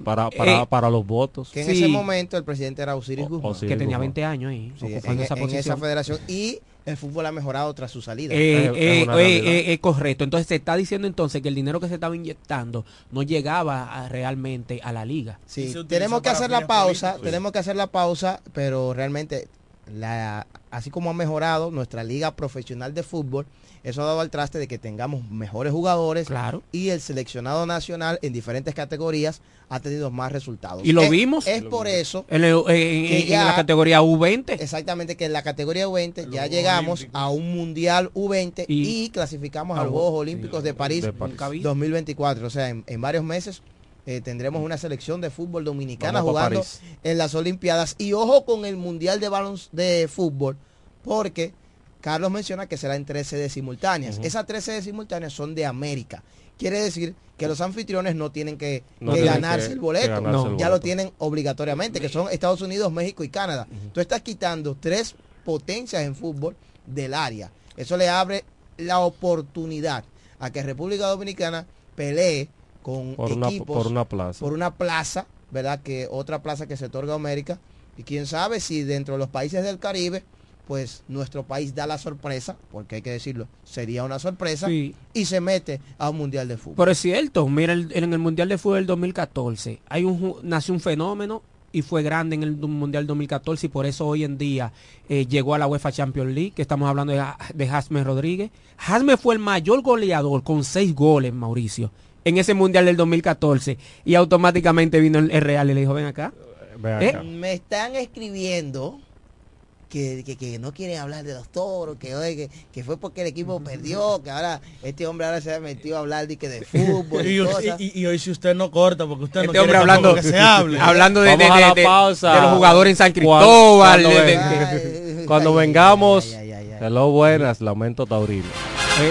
Speaker 7: para, para,
Speaker 6: Eh,
Speaker 7: para los votos.
Speaker 4: Que en ese momento el presidente era Osiris Guzmán.
Speaker 7: Osiris
Speaker 6: que tenía
Speaker 7: Guzmán.
Speaker 6: 20 años ahí,
Speaker 4: Sí,
Speaker 6: ocupando
Speaker 4: en,
Speaker 6: esa
Speaker 4: en esa federación y el fútbol ha mejorado tras su salida.
Speaker 6: Eh, eh, eh, eh, eh, correcto. Entonces se está diciendo entonces que el dinero que se estaba inyectando no llegaba a- realmente a la liga.
Speaker 4: Sí, tenemos que hacer la pausa, tenemos que hacer la pausa, pero realmente la, así como ha mejorado nuestra liga profesional de fútbol, eso ha dado al traste de que tengamos mejores jugadores
Speaker 6: Claro.
Speaker 4: y el seleccionado nacional en diferentes categorías ha tenido más resultados.
Speaker 6: Y lo
Speaker 4: Es-
Speaker 6: vimos.
Speaker 4: Es por eso
Speaker 6: En, el- en-
Speaker 4: que
Speaker 6: en
Speaker 4: ya-
Speaker 6: la categoría U20.
Speaker 4: Exactamente, que en la categoría U20 ya llegamos a un Mundial U20 y, clasificamos a los Juegos
Speaker 6: sí,
Speaker 4: Olímpicos de París,
Speaker 7: de París.
Speaker 6: Nunca vi.
Speaker 4: 2024. O sea, en, en varios meses eh, tendremos una selección de fútbol dominicana
Speaker 7: Vamos
Speaker 4: jugando en las Olimpiadas. Y ojo con el Mundial de balons de fútbol, porque Carlos menciona que será en tres sedes simultáneas. Esas tres sedes simultáneas son de América. Quiere decir que los anfitriones no tienen que,
Speaker 7: No
Speaker 4: que
Speaker 7: tienen
Speaker 4: ganarse
Speaker 7: que-
Speaker 4: el boleto.
Speaker 7: ganarse
Speaker 6: No.
Speaker 7: el
Speaker 4: Ya lo tienen obligatoriamente, que son Estados Unidos, México y Canadá. Tú estás quitando tres potencias en fútbol del área. Eso le abre la oportunidad a que República Dominicana pelee con
Speaker 7: Por una,
Speaker 4: equipos
Speaker 7: por una plaza.
Speaker 4: por una plaza, ¿verdad? Que otra plaza que se otorga a América. Y quién sabe si dentro de los países del Caribe, pues nuestro país da la sorpresa, porque hay que decirlo, sería una sorpresa,
Speaker 6: Sí.
Speaker 4: y se mete a un mundial de fútbol.
Speaker 6: Pero es cierto, mira, el- en el Mundial de Fútbol del 2014 hay un, nació un fenómeno y fue grande en el Mundial 2014 y por eso hoy en día eh, llegó a la UEFA Champions League, que estamos hablando de, de Jasme Rodríguez. Jasme fue el mayor goleador con seis goles, Mauricio, en ese Mundial del 2014 y automáticamente vino el, el Real y le dijo, ven acá.
Speaker 7: Ven
Speaker 6: ¿Eh?
Speaker 4: Me están escribiendo que, que, que no quieren hablar de los toros, que, oye, que, que fue porque el equipo perdió, que ahora este hombre ahora se ha metido a hablar de, que de fútbol y,
Speaker 5: Y,
Speaker 4: cosas.
Speaker 5: y- y hoy si usted no corta, porque usted no
Speaker 6: Este
Speaker 5: quiere
Speaker 6: hablando,
Speaker 5: que se hable.
Speaker 6: hablando de, de- de- de-
Speaker 7: pausa.
Speaker 6: de los jugadores en San Cristóbal.
Speaker 7: cuando Cuando vengamos, hello, buenas, lamento taurino.
Speaker 6: eh,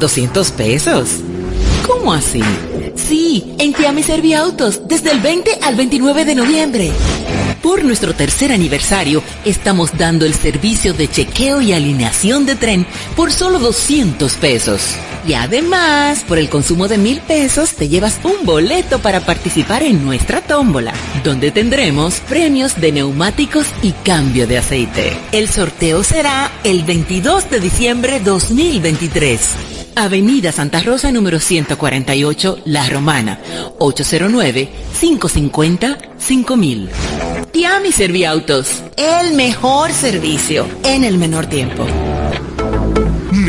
Speaker 8: 200 pesos. ¿Cómo así?
Speaker 9: Sí, en Tiami Serviautos, desde el 20 al 29 de noviembre.
Speaker 8: Por nuestro tercer aniversario, estamos dando el servicio de chequeo y alineación de tren por solo 200 pesos.
Speaker 9: Y además, por el consumo de mil pesos, te llevas un boleto para participar en nuestra tómbola, donde tendremos premios de neumáticos y cambio de aceite. El sorteo será el 22 de diciembre 2023. Avenida Santa Rosa número 148, La Romana, 809-550-5000. Tiami Serviautos, el mejor servicio en el menor tiempo.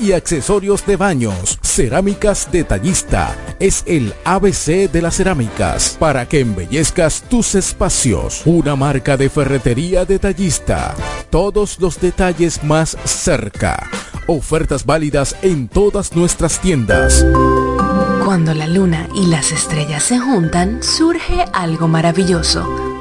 Speaker 10: y accesorios de baños. Cerámicas Detallista es el ABC de las cerámicas para que embellezcas tus espacios. Una marca de ferretería detallista. Todos los detalles más cerca. Ofertas válidas en todas nuestras tiendas.
Speaker 11: Cuando la luna y las estrellas se juntan, surge algo maravilloso.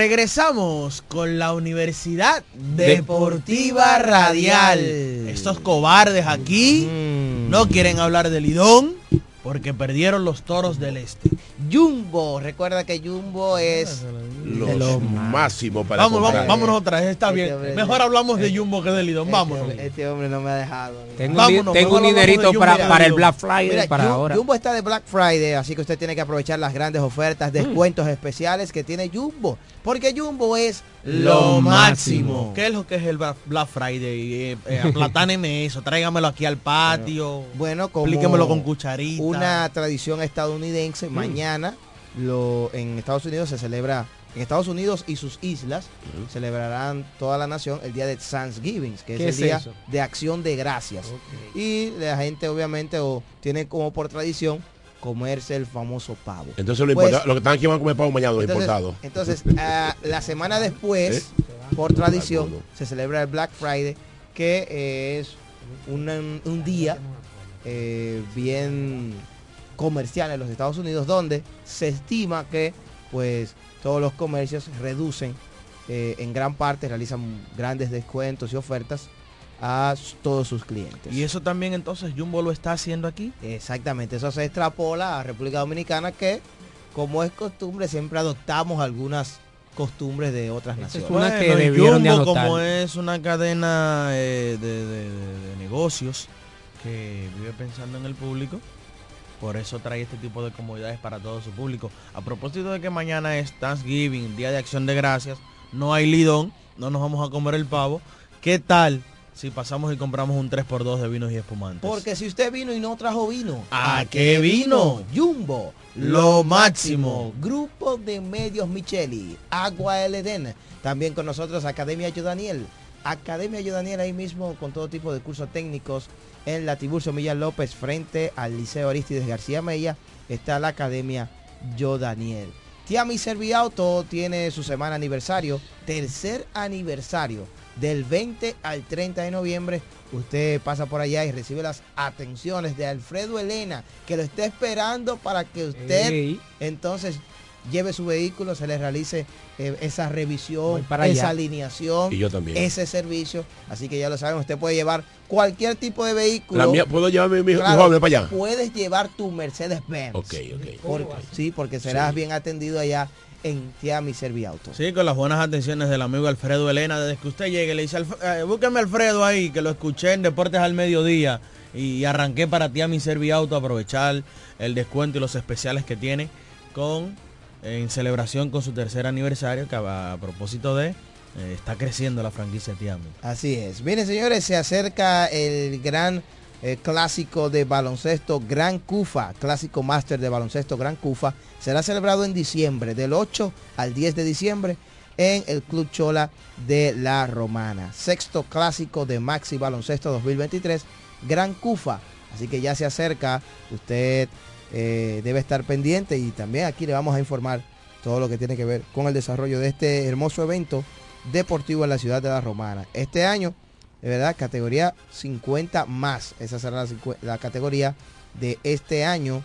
Speaker 5: Regresamos con la Universidad Deportiva Radial. Estos cobardes aquí no quieren hablar de Lidón porque perdieron los toros del este.
Speaker 4: Jumbo, recuerda que Jumbo es
Speaker 12: Lo máximo para
Speaker 5: Vamos,
Speaker 12: comprar.
Speaker 5: vamos, vámonos otra vez, está
Speaker 4: Este
Speaker 5: bien.
Speaker 4: hombre-
Speaker 5: Mejor hablamos de Jumbo que de Lidón, vámonos.
Speaker 4: Este, este hombre no me ha dejado.
Speaker 6: Tengo,
Speaker 5: Vámonos,
Speaker 6: tengo un dinerito para, para el. Black Friday
Speaker 4: Mira,
Speaker 6: para
Speaker 4: Jum-
Speaker 6: ahora.
Speaker 4: Jumbo está de Black Friday, así que usted tiene que aprovechar las grandes ofertas, descuentos especiales que tiene Jumbo. Porque Jumbo es
Speaker 5: Lo máximo. ¿Qué es lo que es el Bla- Black Friday? Eh, eh, aplatáneme eso, tráigamelo aquí al patio.
Speaker 4: Bueno, como
Speaker 5: Explíquemelo con cucharita.
Speaker 4: una tradición estadounidense. Mañana lo, en Estados Unidos se celebra, en Estados Unidos y sus islas, celebrarán toda la nación el día de Thanksgiving, que es
Speaker 6: ¿Qué
Speaker 4: el
Speaker 6: es
Speaker 4: día
Speaker 6: eso?
Speaker 4: de acción de gracias. Y la gente obviamente o, tiene como por tradición comerse el famoso pavo.
Speaker 12: Entonces lo,
Speaker 4: Pues,
Speaker 12: lo que están aquí van a comer pavo mañana, los
Speaker 4: entonces,
Speaker 12: importados.
Speaker 4: entonces, ah, la semana después, por tradición, se celebra el Black Friday, que eh, es un día eh, bien comercial en los Estados Unidos, donde se estima que pues todos los comercios reducen eh, en gran parte, realizan grandes descuentos y ofertas a todos sus clientes.
Speaker 5: Y eso también entonces Jumbo lo está haciendo aquí.
Speaker 4: Exactamente, eso se extrapola a República Dominicana que, como es costumbre, siempre adoptamos algunas costumbres de otras naciones.
Speaker 6: una que
Speaker 5: Bueno,
Speaker 6: debieron
Speaker 5: Jumbo, como es una cadena eh, de, de- de- de negocios que vive pensando en el público, por eso trae este tipo de comodidades para todo su público. A propósito de que mañana es Thanksgiving, Día de Acción de Gracias, no hay lidón, no nos vamos a comer el pavo. ¿Qué tal si pasamos y compramos un 3x2 de vinos y espumantes?
Speaker 4: Porque si usted vino y no trajo vino,
Speaker 5: ¿A qué vino?
Speaker 4: Jumbo,
Speaker 5: Lo máximo.
Speaker 4: Grupo de Medios Micheli, Agua El Edén. También con nosotros Academia Yo Daniel. Academia Yo Daniel ahí mismo con todo tipo de cursos técnicos en la Tiburcio Milla López frente al Liceo Aristides García Mella está la Academia Yo Daniel. Tiami Serviauto tiene su semana aniversario, tercer aniversario del 20 al 30 de noviembre. Usted pasa por allá y recibe las atenciones de Alfredo Elena, que lo está esperando para que usted
Speaker 6: Ey.
Speaker 4: entonces lleve su vehículo, se le realice eh, esa revisión,
Speaker 6: para
Speaker 4: esa
Speaker 6: allá.
Speaker 4: alineación,
Speaker 12: Y yo también.
Speaker 4: ese servicio. Así que ya lo saben, usted puede llevar cualquier tipo de vehículo.
Speaker 12: La mía- ¿Puedo llevarme mi, mi
Speaker 4: Claro,
Speaker 12: para allá?
Speaker 4: Puedes llevar tu Mercedes Benz.
Speaker 12: Ok, ok.
Speaker 4: Por- sí, porque serás bien atendido allá en Tiami Serviauto.
Speaker 5: Sí, con las buenas atenciones del amigo Alfredo Elena. Desde que usted llegue, le dice, "Alf- eh, búsqueme Alfredo ahí, que lo escuché en Deportes al Mediodía. Y arranqué para ti a mi Serviauto a aprovechar el descuento y los especiales que tiene con en celebración con su tercer aniversario, que a, a propósito de, eh, está creciendo la franquicia Tiami.
Speaker 4: Así es. Miren, señores, se acerca el gran eh, clásico de baloncesto Gran Cufa, clásico máster de baloncesto Gran Cufa. Será celebrado en diciembre, del 8 al 10 de diciembre, en el Club Chola de La Romana. Sexto clásico de Maxi Baloncesto 2023, Gran Cufa. Así que ya se acerca, usted eh, debe estar pendiente y también aquí le vamos a informar todo lo que tiene que ver con el desarrollo de este hermoso evento deportivo en la ciudad de La Romana. Este año, de verdad, categoría 50 más. Esa será la, categoría de este año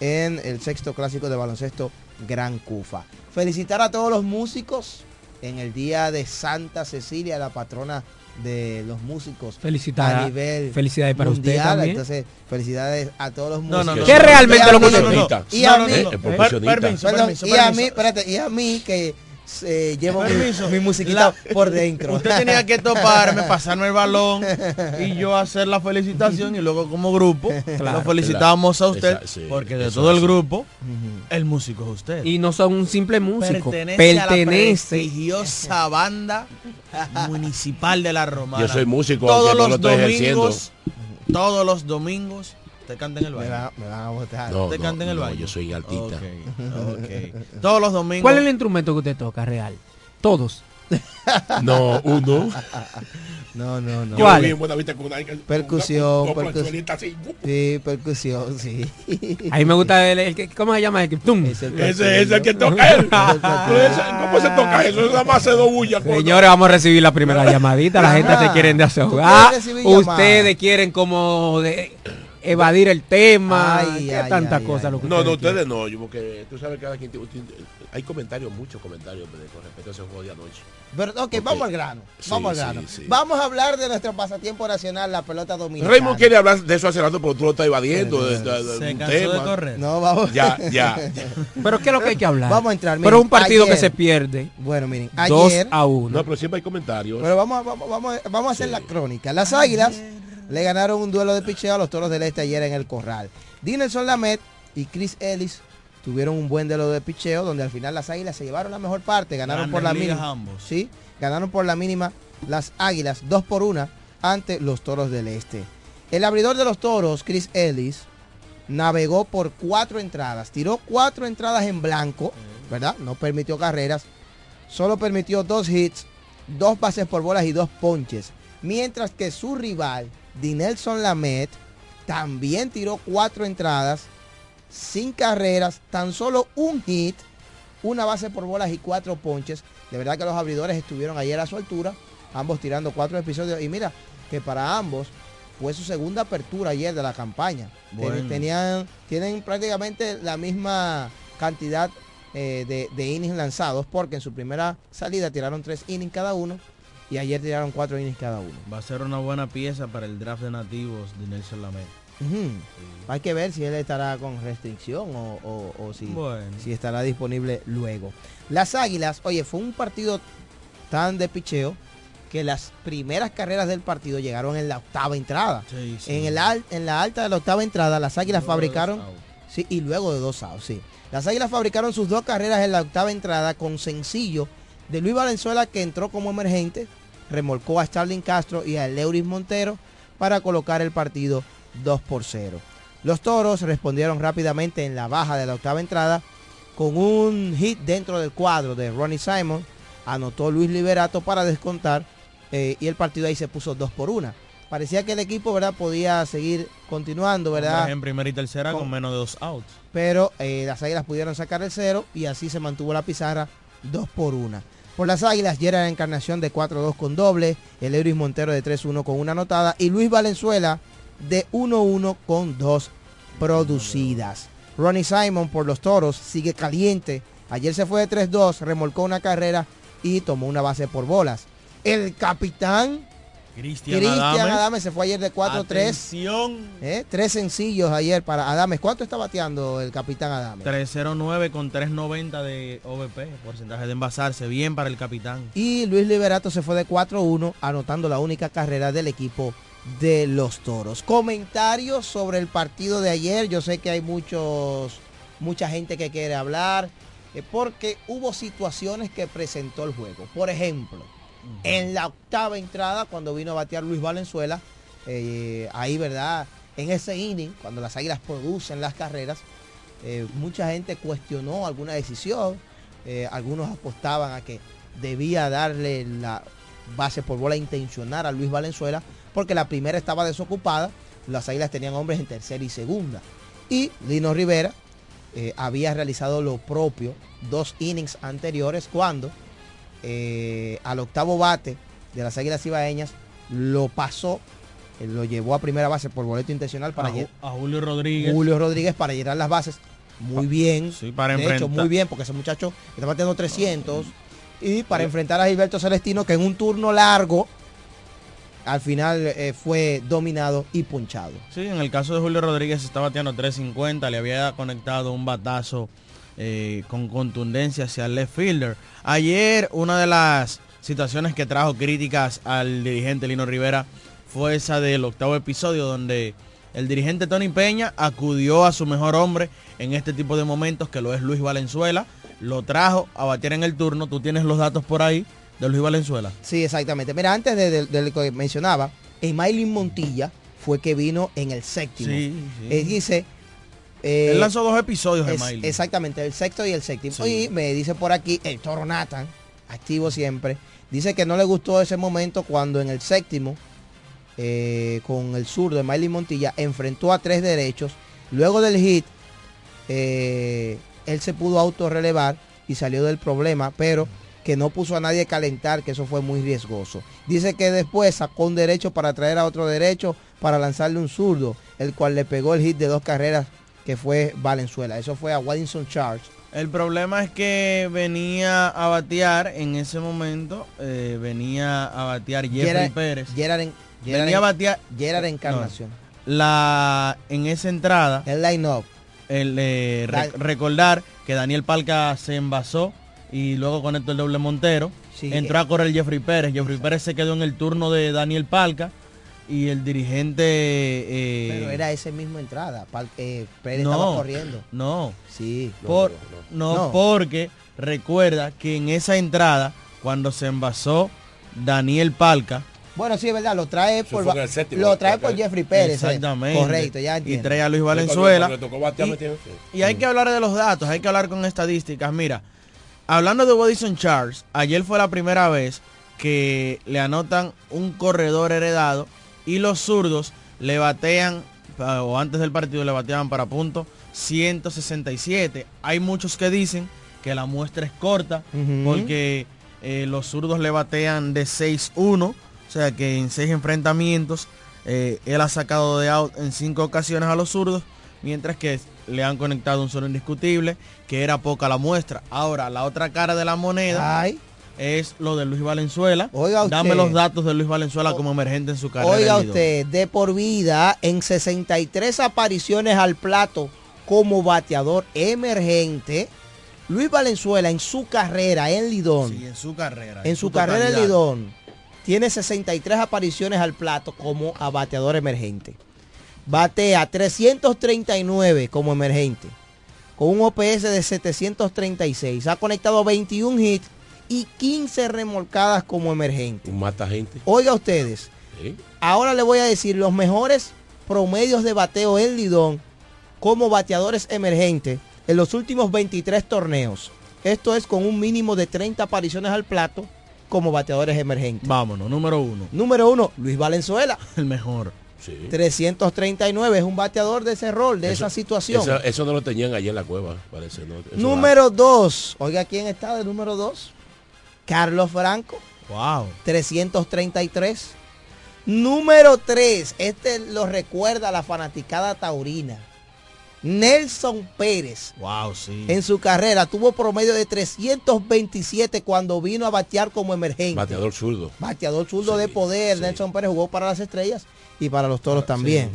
Speaker 4: en el sexto clásico de baloncesto Gran Cufa. Felicitar a todos los músicos en el día de Santa Cecilia, la patrona de los músicos
Speaker 6: Felicitar-
Speaker 4: a nivel
Speaker 6: felicidades para usted
Speaker 4: mundial.
Speaker 6: también.
Speaker 4: Entonces, felicidades a todos los músicos.
Speaker 5: no, no.
Speaker 6: ¿Qué
Speaker 5: no.
Speaker 6: realmente lo que usted
Speaker 5: no.
Speaker 6: necesita?
Speaker 4: Y a mí, espérate, y a mí que eh, llevo mi,
Speaker 5: Permiso.
Speaker 4: mi musiquita
Speaker 5: La-
Speaker 4: por dentro.
Speaker 5: Usted tenía que toparme, pasarme el balón y yo hacer la felicitación y luego como grupo lo felicitábamos a usted
Speaker 12: Esa- sí,
Speaker 5: porque de todo el grupo el músico es usted.
Speaker 6: Y no son un simple músico.
Speaker 5: pertenece, a la
Speaker 6: Pertenece.
Speaker 5: prestigiosa banda municipal de la Romana.
Speaker 12: Yo soy músico,
Speaker 5: todos
Speaker 12: aunque no
Speaker 5: los
Speaker 12: lo estoy ejerciendo.
Speaker 5: domingos, todos los domingos te canta en el
Speaker 4: me,
Speaker 5: baile.
Speaker 4: van, me van a votar.
Speaker 12: No,
Speaker 5: te
Speaker 12: no,
Speaker 5: canta en el
Speaker 12: no, yo soy artista.
Speaker 5: Ok, ok. Todos los domingos.
Speaker 6: ¿Cuál es el instrumento que usted toca real? Todos.
Speaker 12: No, uno.
Speaker 4: No, no, no.
Speaker 6: ¿Cuál?
Speaker 12: con una-
Speaker 4: Percusión,
Speaker 12: con- con
Speaker 4: percus-
Speaker 12: planchuelita así.
Speaker 4: Sí, percusión, sí.
Speaker 6: A mí me gusta el, el que- ¿cómo se llama? El que tum.
Speaker 4: Es el
Speaker 12: Ese es el que toca él. ¿Cómo se toca eso? Eso nada más se bulla.
Speaker 6: Señores, vamos a recibir la primera llamadita. La gente se quieren
Speaker 4: ¿Tú
Speaker 6: desahogar.
Speaker 4: quieres recibir
Speaker 6: Ustedes
Speaker 4: llamadas?
Speaker 6: quieren como de- evadir el tema.
Speaker 4: Ay,
Speaker 6: ¿Qué
Speaker 4: ay,
Speaker 6: tanta
Speaker 4: ay,
Speaker 6: cosa
Speaker 4: ay.
Speaker 6: lo que
Speaker 12: No, no,
Speaker 6: ustedes
Speaker 12: ustedes no, yo porque tú sabes que cada quien hay comentarios, muchos comentarios con respecto a ese juego de anoche.
Speaker 4: Pero, ok, vamos al grano.
Speaker 12: Sí,
Speaker 4: Vamos al
Speaker 12: sí,
Speaker 4: grano.
Speaker 12: sí.
Speaker 4: Vamos a hablar de nuestro pasatiempo nacional, la pelota dominicana.
Speaker 12: Raymond quiere hablar de eso hace rato, pero tú lo estás evadiendo. de- de- de
Speaker 5: Se cansó
Speaker 12: tema.
Speaker 5: de correr.
Speaker 4: No, vamos.
Speaker 12: Ya, ya.
Speaker 6: Pero ¿qué es lo que hay que hablar?
Speaker 4: Vamos a entrar.
Speaker 6: Pero
Speaker 4: miren,
Speaker 6: un partido que
Speaker 4: ayer-
Speaker 6: se pierde
Speaker 4: Bueno, miren,
Speaker 6: 2
Speaker 4: ayer.
Speaker 6: a 1.
Speaker 12: No, pero siempre hay comentarios.
Speaker 4: Pero vamos, a- vamos, vamos, a- vamos a hacer la crónica. Las águilas le ganaron un duelo de picheo a los toros del este ayer en el corral. Dinelson Lamet y Chris Ellis tuvieron un buen duelo de picheo donde al final las águilas se llevaron la mejor parte, ganaron por la mínima.
Speaker 5: ambos.
Speaker 4: Sí, ganaron por la mínima las águilas, dos por una, ante los toros del este. El abridor de los toros, Chris Ellis, navegó por cuatro entradas, tiró cuatro entradas en blanco, ¿verdad? No permitió carreras, solo permitió dos hits, dos bases por bolas y dos ponches. Mientras que su rival, Dinelson Lamet, también tiró cuatro entradas, sin carreras, tan solo un hit, una base por bolas y cuatro ponches. De verdad que los abridores estuvieron ayer a su altura, ambos tirando cuatro episodios. Y mira, que para ambos fue su segunda apertura ayer de la campaña.
Speaker 5: Bueno.
Speaker 4: Tenían, tienen prácticamente la misma cantidad eh, de, de innings lanzados, porque en su primera salida tiraron tres innings cada uno y ayer tiraron cuatro innings cada uno.
Speaker 5: Va a ser una buena pieza para el draft de nativos de Nelson.
Speaker 4: Ujú. Hay que ver si él estará con restricción o, o- o si,
Speaker 5: Bueno.
Speaker 4: si estará disponible luego. Las Águilas, oye, fue un partido tan de picheo que las primeras carreras del partido llegaron en la octava entrada.
Speaker 5: Sí, sí.
Speaker 4: En, el al- en la alta de la octava entrada, las Águilas
Speaker 5: Luego
Speaker 4: fabricaron... Sí, y luego de dos outs, sí. Las Águilas fabricaron sus dos carreras en la octava entrada con sencillo de Luis Valenzuela que entró como emergente, remolcó a Starling Castro y a Leuris Montero para colocar el partido 2 por 0. Los toros respondieron rápidamente en la baja de la octava entrada con un hit dentro del cuadro de Ronnie Simon. Anotó Luis Liberato para descontar eh, y el partido ahí se puso 2 por 1. Parecía que el equipo ¿verdad? podía seguir continuando, ¿verdad?
Speaker 5: En primera y tercera con,
Speaker 4: Con-
Speaker 5: menos de dos outs.
Speaker 4: pero eh, las águilas pudieron sacar el cero y así se mantuvo la pizarra 2 por 1. Por las águilas, Gerard Encarnación de 4-2 con doble, el Euris Montero de 3-1 con una anotada y Luis Valenzuela de 1-1 con dos producidas. Ronnie Simon por los toros sigue caliente. Ayer se fue de 3-2, remolcó una carrera y tomó una base por bolas. El capitán
Speaker 5: Cristian. Adames
Speaker 4: se fue ayer de 4-3.
Speaker 5: Atención.
Speaker 4: ¿Eh? Tres sencillos ayer para Adames. ¿Cuánto está bateando el capitán Adames?
Speaker 5: 309 con 390 de OVP, porcentaje de envasarse, bien para el capitán.
Speaker 4: Y Luis Liberato se fue de 4-1, anotando la única carrera del equipo de los toros. Comentarios sobre el partido de ayer. Yo sé que hay muchos, mucha gente que quiere hablar, eh, porque hubo situaciones que presentó el juego. Por ejemplo, en la octava entrada, cuando vino a batear Luis Valenzuela, eh, ahí, ¿verdad? En ese inning, cuando las águilas producen las carreras, eh, mucha gente cuestionó alguna decisión. eh, algunos apostaban a que debía darle la base por bola intencional a Luis Valenzuela, porque la primera estaba desocupada, las águilas tenían hombres en tercera y segunda. Y Lino Rivera había realizado lo propio dos innings anteriores cuando eh, al octavo bate de las Águilas Ibaeñas, lo pasó, eh, lo llevó a primera base por boleto intencional para
Speaker 5: a, a Julio Rodríguez.
Speaker 4: Julio Rodríguez para llenar las bases. Muy bien.
Speaker 5: para
Speaker 4: de hecho, muy bien, porque ese muchacho está batiendo 300. Y para enfrentar a Gilberto Celestino, que en un turno largo, al final eh, fue dominado y punchado.
Speaker 5: Sí, en el caso de Julio Rodríguez está bateando 350, le había conectado un batazo eh, con contundencia hacia el left fielder. Ayer una de las situaciones que trajo críticas al dirigente Lino Rivera fue esa del octavo episodio donde el dirigente Tony Peña acudió a su mejor hombre en este tipo de momentos que lo es Luis Valenzuela, lo trajo a batear en el turno, tú tienes los datos por ahí de Luis Valenzuela.
Speaker 4: Sí, exactamente. Mira, antes de, de- de lo que mencionaba, Emailin Montilla fue que vino en el séptimo.
Speaker 5: Sí, sí.
Speaker 4: Él dice... eh,
Speaker 5: Él lanzó dos episodios de Miley.
Speaker 4: Exactamente, el sexto y el séptimo.
Speaker 5: Sí.
Speaker 4: Y me dice por aquí el toro Nathan, activo siempre, dice que no le gustó ese momento cuando en el séptimo, eh, con el zurdo de Miley Montilla, enfrentó a tres derechos. Luego del hit, eh, él se pudo autorrelevar y salió del problema, pero que no puso a nadie a calentar, que eso fue muy riesgoso. Dice que después sacó un derecho para traer a otro derecho para lanzarle un zurdo, el cual le pegó el hit de dos carreras que fue Valenzuela. Eso fue a Waddington Charge.
Speaker 5: El problema es que venía a batear en ese momento, eh, venía a batear Jeffrey
Speaker 4: Gerard-
Speaker 5: Pérez.
Speaker 4: Gerard en- Gerard
Speaker 5: venía a
Speaker 4: en-
Speaker 5: batear
Speaker 4: Gerard
Speaker 5: no,
Speaker 4: Encarnación.
Speaker 5: la en esa entrada.
Speaker 4: El line-up.
Speaker 5: El, eh, re-
Speaker 4: Da-
Speaker 5: recordar que Daniel Palca se envasó y luego conectó el doble Montero.
Speaker 4: Sí,
Speaker 5: Entró
Speaker 4: eh.
Speaker 5: a correr Jeffrey Pérez. Jeffrey Pérez se quedó en el turno de Daniel Palca y el dirigente... eh,
Speaker 4: Pero era esa misma entrada. Pal- eh, Pérez
Speaker 5: no,
Speaker 4: estaba corriendo.
Speaker 5: No.
Speaker 4: Sí.
Speaker 5: Por, no,
Speaker 4: No.
Speaker 5: porque recuerda que en esa entrada, cuando se envasó Daniel Palca,
Speaker 4: Bueno, sí, es verdad, lo trae por, lo trae por Jeffrey Pérez. eh.
Speaker 5: Exactamente.
Speaker 4: Correcto, ya
Speaker 5: Y
Speaker 4: entiendo.
Speaker 5: trae a Luis Valenzuela. Y-. Y hay que hablar de los datos, hay que hablar con estadísticas. Mira, hablando de Bodison Charles, ayer fue la primera vez que le anotan un corredor heredado y los zurdos le batean, pa- o antes del partido le bateaban para punto 167. Hay muchos que dicen que la muestra es corta porque eh, los zurdos le batean de 6-1, o sea que en seis enfrentamientos eh, él ha sacado de out en cinco ocasiones a los zurdos, mientras que le han conectado un solo indiscutible, que era poca la muestra. Ahora, la otra cara de la moneda
Speaker 4: Ay.
Speaker 5: Es lo de Luis Valenzuela.
Speaker 4: Oiga usted.
Speaker 5: Dame los datos de Luis Valenzuela como emergente en su carrera.
Speaker 4: Oiga usted, de por vida, en 63 apariciones al plato como bateador emergente, Luis Valenzuela en su carrera en Lidón,
Speaker 5: Sí, en su carrera.
Speaker 4: en su carrera en. Lidón, tiene 63 apariciones al plato como a bateador emergente. Batea 339 como emergente, con un OPS de 736. Ha conectado 21 hits y 15 remolcadas como emergente.
Speaker 12: Un mata gente.
Speaker 4: Oiga ustedes,
Speaker 12: Sí.
Speaker 4: ahora le voy a decir los mejores promedios de bateo en Lidón como bateadores emergentes en los últimos 23 torneos. Esto es con un mínimo de 30 apariciones al plato como bateadores emergentes.
Speaker 5: Vámonos, número uno.
Speaker 4: Número uno, Luis Valenzuela.
Speaker 5: El mejor.
Speaker 12: Sí.
Speaker 4: 339 es un bateador de ese rol, de
Speaker 12: Eso-
Speaker 4: esa situación.
Speaker 12: Eso, eso no lo tenían allá en la cueva, parece. ¿no?
Speaker 4: Número 2, oiga quién está de número 2. Carlos Franco.
Speaker 5: Wow.
Speaker 4: 333. Número 3, este lo recuerda la fanaticada taurina. Nelson Pérez.
Speaker 5: Wow, sí.
Speaker 4: En su carrera tuvo promedio de 327 cuando vino a batear como emergente.
Speaker 12: Bateador zurdo.
Speaker 4: Bateador zurdo
Speaker 12: Sí,
Speaker 4: de poder.
Speaker 12: sí.
Speaker 4: Nelson Pérez jugó para las estrellas y para los toros también.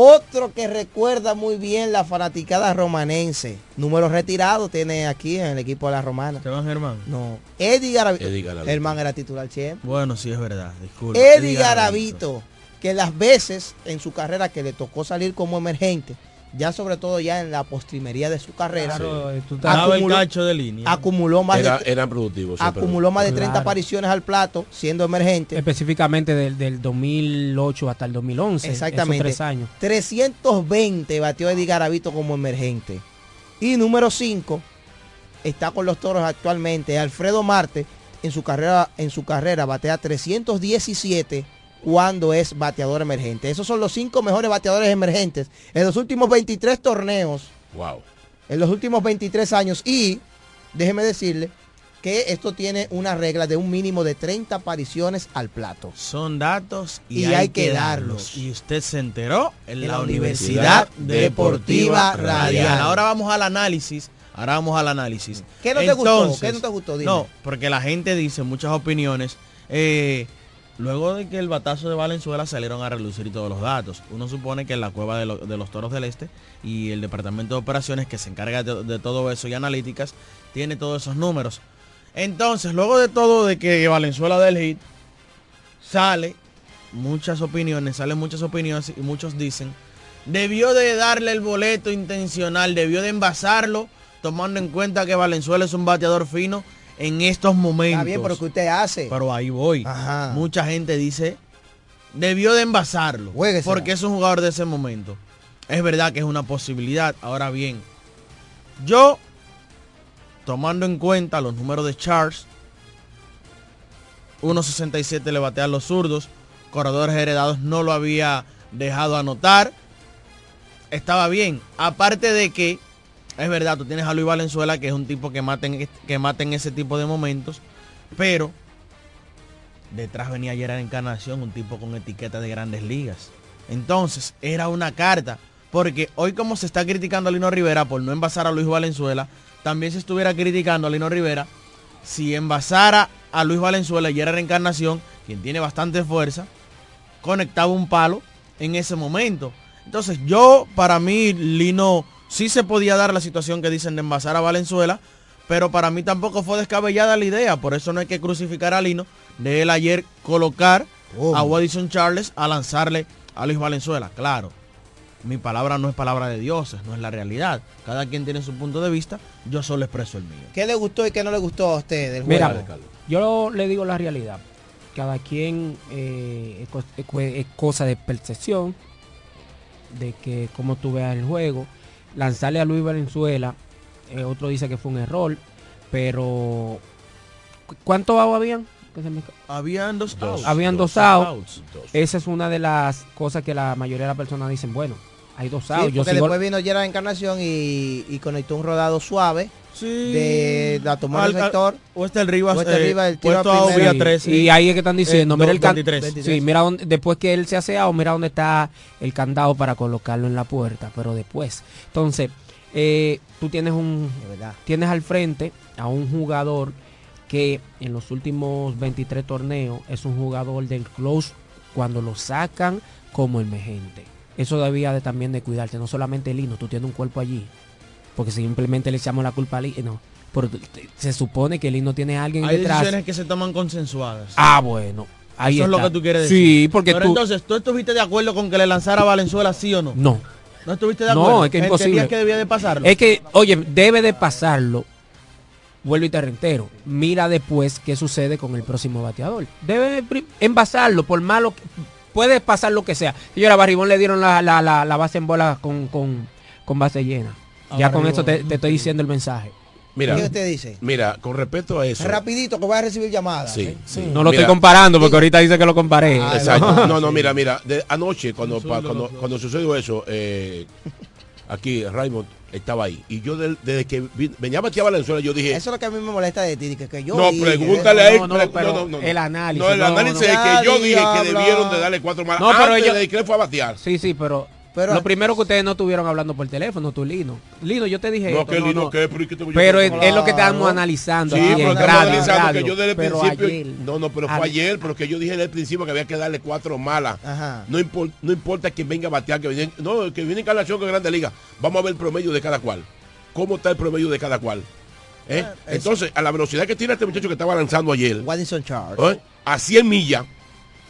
Speaker 4: Otro que recuerda muy bien la fanaticada romanense. Número retirado tiene aquí en el equipo de la romana.
Speaker 5: Esteban Germán.
Speaker 4: No. Eddie Garavito.
Speaker 12: Eddie Garavito.
Speaker 4: Germán era titular siempre.
Speaker 5: Bueno, sí es verdad. Disculpa.
Speaker 4: Eddie Garavito, que las veces en su carrera que le tocó salir como emergente, ya sobre todo ya en la postrimería de su carrera,
Speaker 6: Claro, eh,
Speaker 5: el
Speaker 4: acumuló,
Speaker 5: cacho de línea.
Speaker 4: acumuló más
Speaker 12: Era,
Speaker 4: de,
Speaker 12: eran productivos.
Speaker 4: acumuló más de 30
Speaker 6: Claro.
Speaker 4: apariciones al plato siendo emergente.
Speaker 6: Específicamente del, del 2008 hasta el 2011.
Speaker 4: Exactamente.
Speaker 6: Tres años.
Speaker 4: 320 batió Eddie Garavito como emergente. Y número 5 está con los toros actualmente. Alfredo Marte en su carrera, en su carrera batea 317 cuando es bateador emergente. Esos son los cinco mejores bateadores emergentes en los últimos 23 torneos,
Speaker 12: Wow.
Speaker 4: en los últimos 23 años. Y déjeme decirle que esto tiene una regla de un mínimo de 30 apariciones al plato.
Speaker 5: Son datos y,
Speaker 4: Y
Speaker 5: hay,
Speaker 4: hay
Speaker 5: que darlos. Y usted se enteró en,
Speaker 4: En
Speaker 5: la,
Speaker 4: la
Speaker 5: Universidad
Speaker 4: Universidad
Speaker 5: Deportiva
Speaker 4: Deportiva
Speaker 5: Radial.
Speaker 4: Radial.
Speaker 5: Ahora vamos al análisis. Ahora vamos al análisis.
Speaker 4: ¿Qué no te gustó? ¿Qué no te gustó? Dime.
Speaker 5: No, porque la gente dice muchas opiniones. eh, luego de que el batazo de Valenzuela salieron a relucir todos los datos. Uno supone que en la cueva de, lo- de los Toros del Este y el Departamento de Operaciones que se encarga de, de todo eso y analíticas tiene todos esos números. Entonces, luego de todo de que Valenzuela del hit sale muchas opiniones, salen muchas opiniones y muchos dicen, debió de darle el boleto intencional, debió de envasarlo, tomando en cuenta que Valenzuela es un bateador fino en estos momentos.
Speaker 4: Está bien, pero ¿qué usted hace?
Speaker 5: Pero ahí voy.
Speaker 4: Ajá.
Speaker 5: Mucha gente dice, debió de envasarlo, porque es un jugador de ese momento. Es verdad que es una posibilidad. Ahora bien, yo, tomando en cuenta los números de Charles, 1.67 le batean los zurdos, corredores heredados no lo había dejado anotar. Estaba bien. Aparte de que, es verdad, tú tienes a Luis Valenzuela, que es un tipo que mata en, que ese tipo de momentos, pero detrás venía Gerard Encarnación, un tipo con etiqueta de grandes ligas. Entonces, era una carta. Porque hoy como se está criticando a Lino Rivera por no envasar a Luis Valenzuela, también se estuviera criticando a Lino Rivera si envasara a Luis Valenzuela y era reencarnación, quien tiene bastante fuerza, conectaba un palo en ese momento. Entonces yo, para mí, Lino sí se podía dar la situación que dicen de envasar a Valenzuela, pero para mí tampoco fue descabellada la idea, por eso no hay que crucificar a Lino de él ayer colocar a Wadison Charles a lanzarle a Luis Valenzuela. Claro, mi palabra no es palabra de dioses, no es la realidad. Cada quien tiene su punto de vista, yo solo expreso el mío.
Speaker 4: ¿Qué le gustó y qué no le gustó a usted del
Speaker 6: Mira,
Speaker 4: juego?
Speaker 6: yo le digo la realidad. Cada quien eh, es cosa de percepción, de que cómo tú veas el juego. Lanzarle a Luis Valenzuela, eh, otro dice que fue un error, pero ¿cu- ¿cuántos outs habían? Me-
Speaker 5: Habían dos outs.
Speaker 6: Habían dos,
Speaker 5: Dos
Speaker 6: outs.
Speaker 5: outs.
Speaker 6: Esa es una de las cosas que la mayoría de las personas dicen, bueno, hay dos
Speaker 4: Sí,
Speaker 6: outs. yo
Speaker 4: porque
Speaker 6: sigo-
Speaker 4: después vino Gerard Encarnación y, y conectó un rodado suave de la tomar
Speaker 5: Al-
Speaker 4: el sector.
Speaker 5: Oeste el Rivas,
Speaker 4: Oeste
Speaker 5: eh,
Speaker 4: Rivas, el tiro
Speaker 5: puesto
Speaker 4: a
Speaker 5: a
Speaker 4: primera.
Speaker 5: vía 3.
Speaker 6: Y ahí es que están diciendo,
Speaker 5: Eh,
Speaker 6: mira el can-
Speaker 5: 23.
Speaker 6: Sí, mira dónde- después que él se hace out, mira dónde está el candado para colocarlo en la puerta, pero después. Entonces, eh, tú tienes un tienes al frente a un jugador que en los últimos 23 torneos es un jugador del close cuando lo sacan como emergente. Eso debía de también de cuidarse, no solamente Lino, tú tienes un cuerpo allí. Porque simplemente le echamos la culpa a Lino. No, pero se supone que Lino tiene a alguien
Speaker 5: Hay
Speaker 6: detrás.
Speaker 5: decisiones que se toman consensuadas.
Speaker 6: Ah, bueno. Ahí
Speaker 5: Eso es lo que tú quieres decir.
Speaker 6: Sí, porque
Speaker 5: Pero
Speaker 6: tú...
Speaker 5: entonces, ¿tú estuviste de acuerdo con que le lanzara a Valenzuela sí o no?
Speaker 6: No.
Speaker 5: ¿No estuviste de acuerdo?
Speaker 6: No, es que es
Speaker 5: ¿Entendías
Speaker 6: imposible.
Speaker 5: que debía de pasarlo?
Speaker 6: Es que, oye, debe de pasarlo. Vuelvo y te reitero. Mira después qué sucede con el próximo bateador. Debe envasarlo, por malo que- Puede pasar lo que sea. Señora Barribón le dieron la, la- la- la base en bola con, con, con base llena. Ya con eso te, te estoy diciendo el mensaje.
Speaker 12: Mira,
Speaker 4: ¿Qué usted dice?
Speaker 12: Mira, con respecto a eso.
Speaker 4: Rapidito que voy a recibir llamadas.
Speaker 12: Sí,
Speaker 4: ¿eh?
Speaker 12: sí.
Speaker 6: No lo
Speaker 12: Mira.
Speaker 6: estoy comparando porque ahorita dice que lo comparé.
Speaker 12: Exacto. No, no, mira, mira. de- anoche, cuando, pa- cuando, cuando sucedió eso, eh, aquí Raymond estaba ahí. Y yo del- desde que vi- venía a a Valenzuela, yo dije.
Speaker 4: Eso es lo que a mí me molesta de ti, que, que yo
Speaker 12: no,
Speaker 4: dije-
Speaker 12: pregúntale a él.
Speaker 6: No, no,
Speaker 12: pre-
Speaker 6: pero
Speaker 12: no,
Speaker 6: el análisis,
Speaker 12: No, el análisis es que yo dije que debieron de darle cuatro malas
Speaker 6: No, pero
Speaker 12: antes
Speaker 6: ellos-
Speaker 12: de que él fue a batear.
Speaker 6: Sí, sí, pero,
Speaker 4: Pero-
Speaker 6: lo primero que ustedes no estuvieron hablando por teléfono, tú Lino. Lino, yo te dije
Speaker 12: No,
Speaker 6: esto,
Speaker 12: que
Speaker 6: no,
Speaker 12: Lino,
Speaker 6: no.
Speaker 12: que, pero, ¿y qué te voy a-
Speaker 6: Pero es, lo que estamos analizando.
Speaker 12: Sí, pero estamos
Speaker 6: radio,
Speaker 12: analizando
Speaker 6: radio,
Speaker 12: que yo desde el
Speaker 6: pero
Speaker 12: principio.
Speaker 6: ayer-
Speaker 12: no, no, pero fue
Speaker 6: a-
Speaker 12: ayer, porque yo dije desde el principio que había que darle cuatro malas.
Speaker 4: Ajá.
Speaker 12: No, impor- no importa quién venga a batear, que viene, no, que viene encarnación con Grande Liga. Vamos a ver el promedio de cada cual. ¿Cómo está el promedio de cada cual? ¿Eh?
Speaker 4: Ah,
Speaker 12: Entonces, a la velocidad que tiene este muchacho que estaba lanzando ayer. ¿eh? a 100 millas,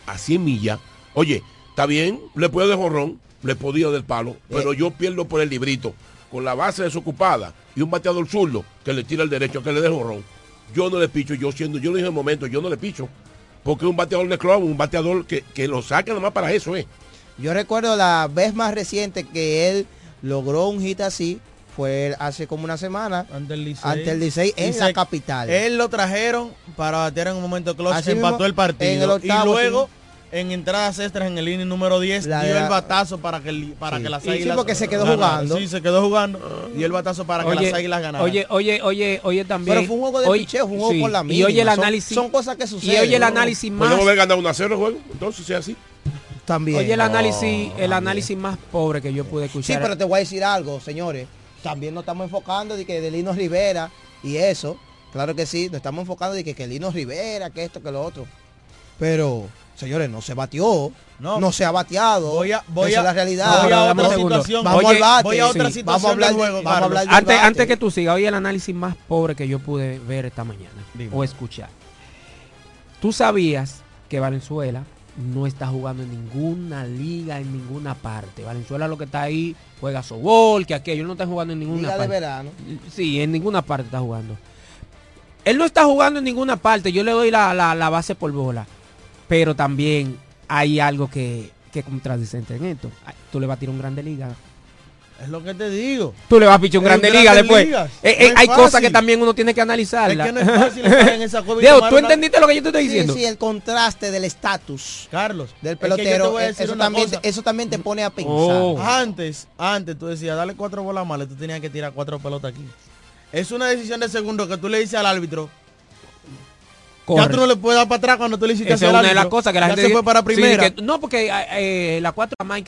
Speaker 12: a 100 millas, oye, está bien, le puedo de jorrón, le podía del palo, pero yo pierdo por el librito, con la base desocupada y un bateador zurdo que le tira el derecho, que le dé jorrón. Yo no le picho, yo siendo, yo lo dije en el momento, yo no le picho. Porque un bateador de club, un bateador que, que lo saca nomás para eso, ¿eh?
Speaker 4: Yo recuerdo la vez más reciente que él logró un hit así, fue hace como una semana
Speaker 5: Ante el Licey.
Speaker 4: ante el Licey en la capital.
Speaker 5: Él lo trajeron para batear en un momento close, empató el partido.
Speaker 4: en el octavo,
Speaker 5: y luego en entradas extras en el inning número 10
Speaker 4: La-
Speaker 5: dio
Speaker 4: la-
Speaker 5: el batazo para que, el- para
Speaker 4: Sí.
Speaker 5: que las
Speaker 4: Y sí,
Speaker 5: águilas
Speaker 4: porque se quedó jugando.
Speaker 5: Sí, se quedó jugando. Dio el batazo para que las águilas ganaran.
Speaker 6: Oye, oye, oye, oye también.
Speaker 4: Pero fue un juego de
Speaker 6: oye-
Speaker 4: picheo, fue un juego
Speaker 6: sí,
Speaker 4: por la
Speaker 6: Y
Speaker 4: mínima.
Speaker 6: oye el análisis.
Speaker 4: son cosas que
Speaker 6: Y
Speaker 4: suceden,
Speaker 6: oye el
Speaker 4: ¿no?
Speaker 6: análisis más.
Speaker 12: Podemos haber ganado un a 0 el juego, entonces sea así.
Speaker 4: También.
Speaker 6: Oye el análisis, el análisis más pobre que yo pude
Speaker 4: Sí,
Speaker 6: escuchar.
Speaker 4: pero te voy a decir algo, señores. También nos estamos enfocando de que de Lino Rivera y eso. Claro que sí, nos estamos enfocando de que, que Lino Rivera, que esto, que lo otro. Pero, señores, no se batió. No, se ha bateado.
Speaker 5: Voy a- voy
Speaker 4: Esa
Speaker 5: a-
Speaker 4: es la realidad.
Speaker 5: voy a otra situación.
Speaker 4: Vamos
Speaker 6: Oye,
Speaker 4: al bate.
Speaker 5: voy a otra
Speaker 4: Sí, vamos a hablar
Speaker 5: del juego,
Speaker 4: vamos a hablar del
Speaker 6: antes,
Speaker 4: bate.
Speaker 6: antes que tú sigas, oye el análisis más pobre que yo pude ver esta mañana
Speaker 5: Dime.
Speaker 6: o escuchar. Tú sabías que Valenzuela no está jugando en ninguna liga, en ninguna parte. Valenzuela lo que está ahí juega sobol, que aquello no está jugando en ninguna
Speaker 4: Liga de verano.
Speaker 6: Sí, en ninguna parte está jugando. Él no está jugando en ninguna parte, yo le doy la, la- la base por bola. Pero también hay algo que, que contradicente en esto. Tú le vas a tirar un grande liga.
Speaker 5: Es lo que te digo.
Speaker 6: Tú le vas a pichar un grande liga después.
Speaker 5: Ligas.
Speaker 6: Eh,
Speaker 5: No
Speaker 6: eh, hay cosas que también uno tiene que analizarla.
Speaker 5: Es que no es fácil estar en esa cueva y
Speaker 6: Diego,
Speaker 5: tomar
Speaker 6: ¿tú
Speaker 5: una-
Speaker 6: entendiste lo que yo te estoy diciendo?
Speaker 4: sí, el contraste del estatus
Speaker 5: Carlos,
Speaker 4: del
Speaker 5: es que
Speaker 4: pelotero, eh, eso, también,
Speaker 5: cosa.
Speaker 4: eso también te pone a pensar.
Speaker 6: Oh.
Speaker 5: Antes, antes tú decías, dale cuatro bolas malas, tú tenías que tirar cuatro pelotas aquí. Es una decisión de segundo que tú le dices al árbitro. Ya tú no le puedes dar para atrás cuando tú le hiciste
Speaker 6: Esa es
Speaker 5: al
Speaker 6: una de las cosas que la
Speaker 5: Ya
Speaker 6: gente
Speaker 5: se fue para
Speaker 6: sí,
Speaker 5: primera.
Speaker 6: que- no, porque eh, eh, la 4 más hay que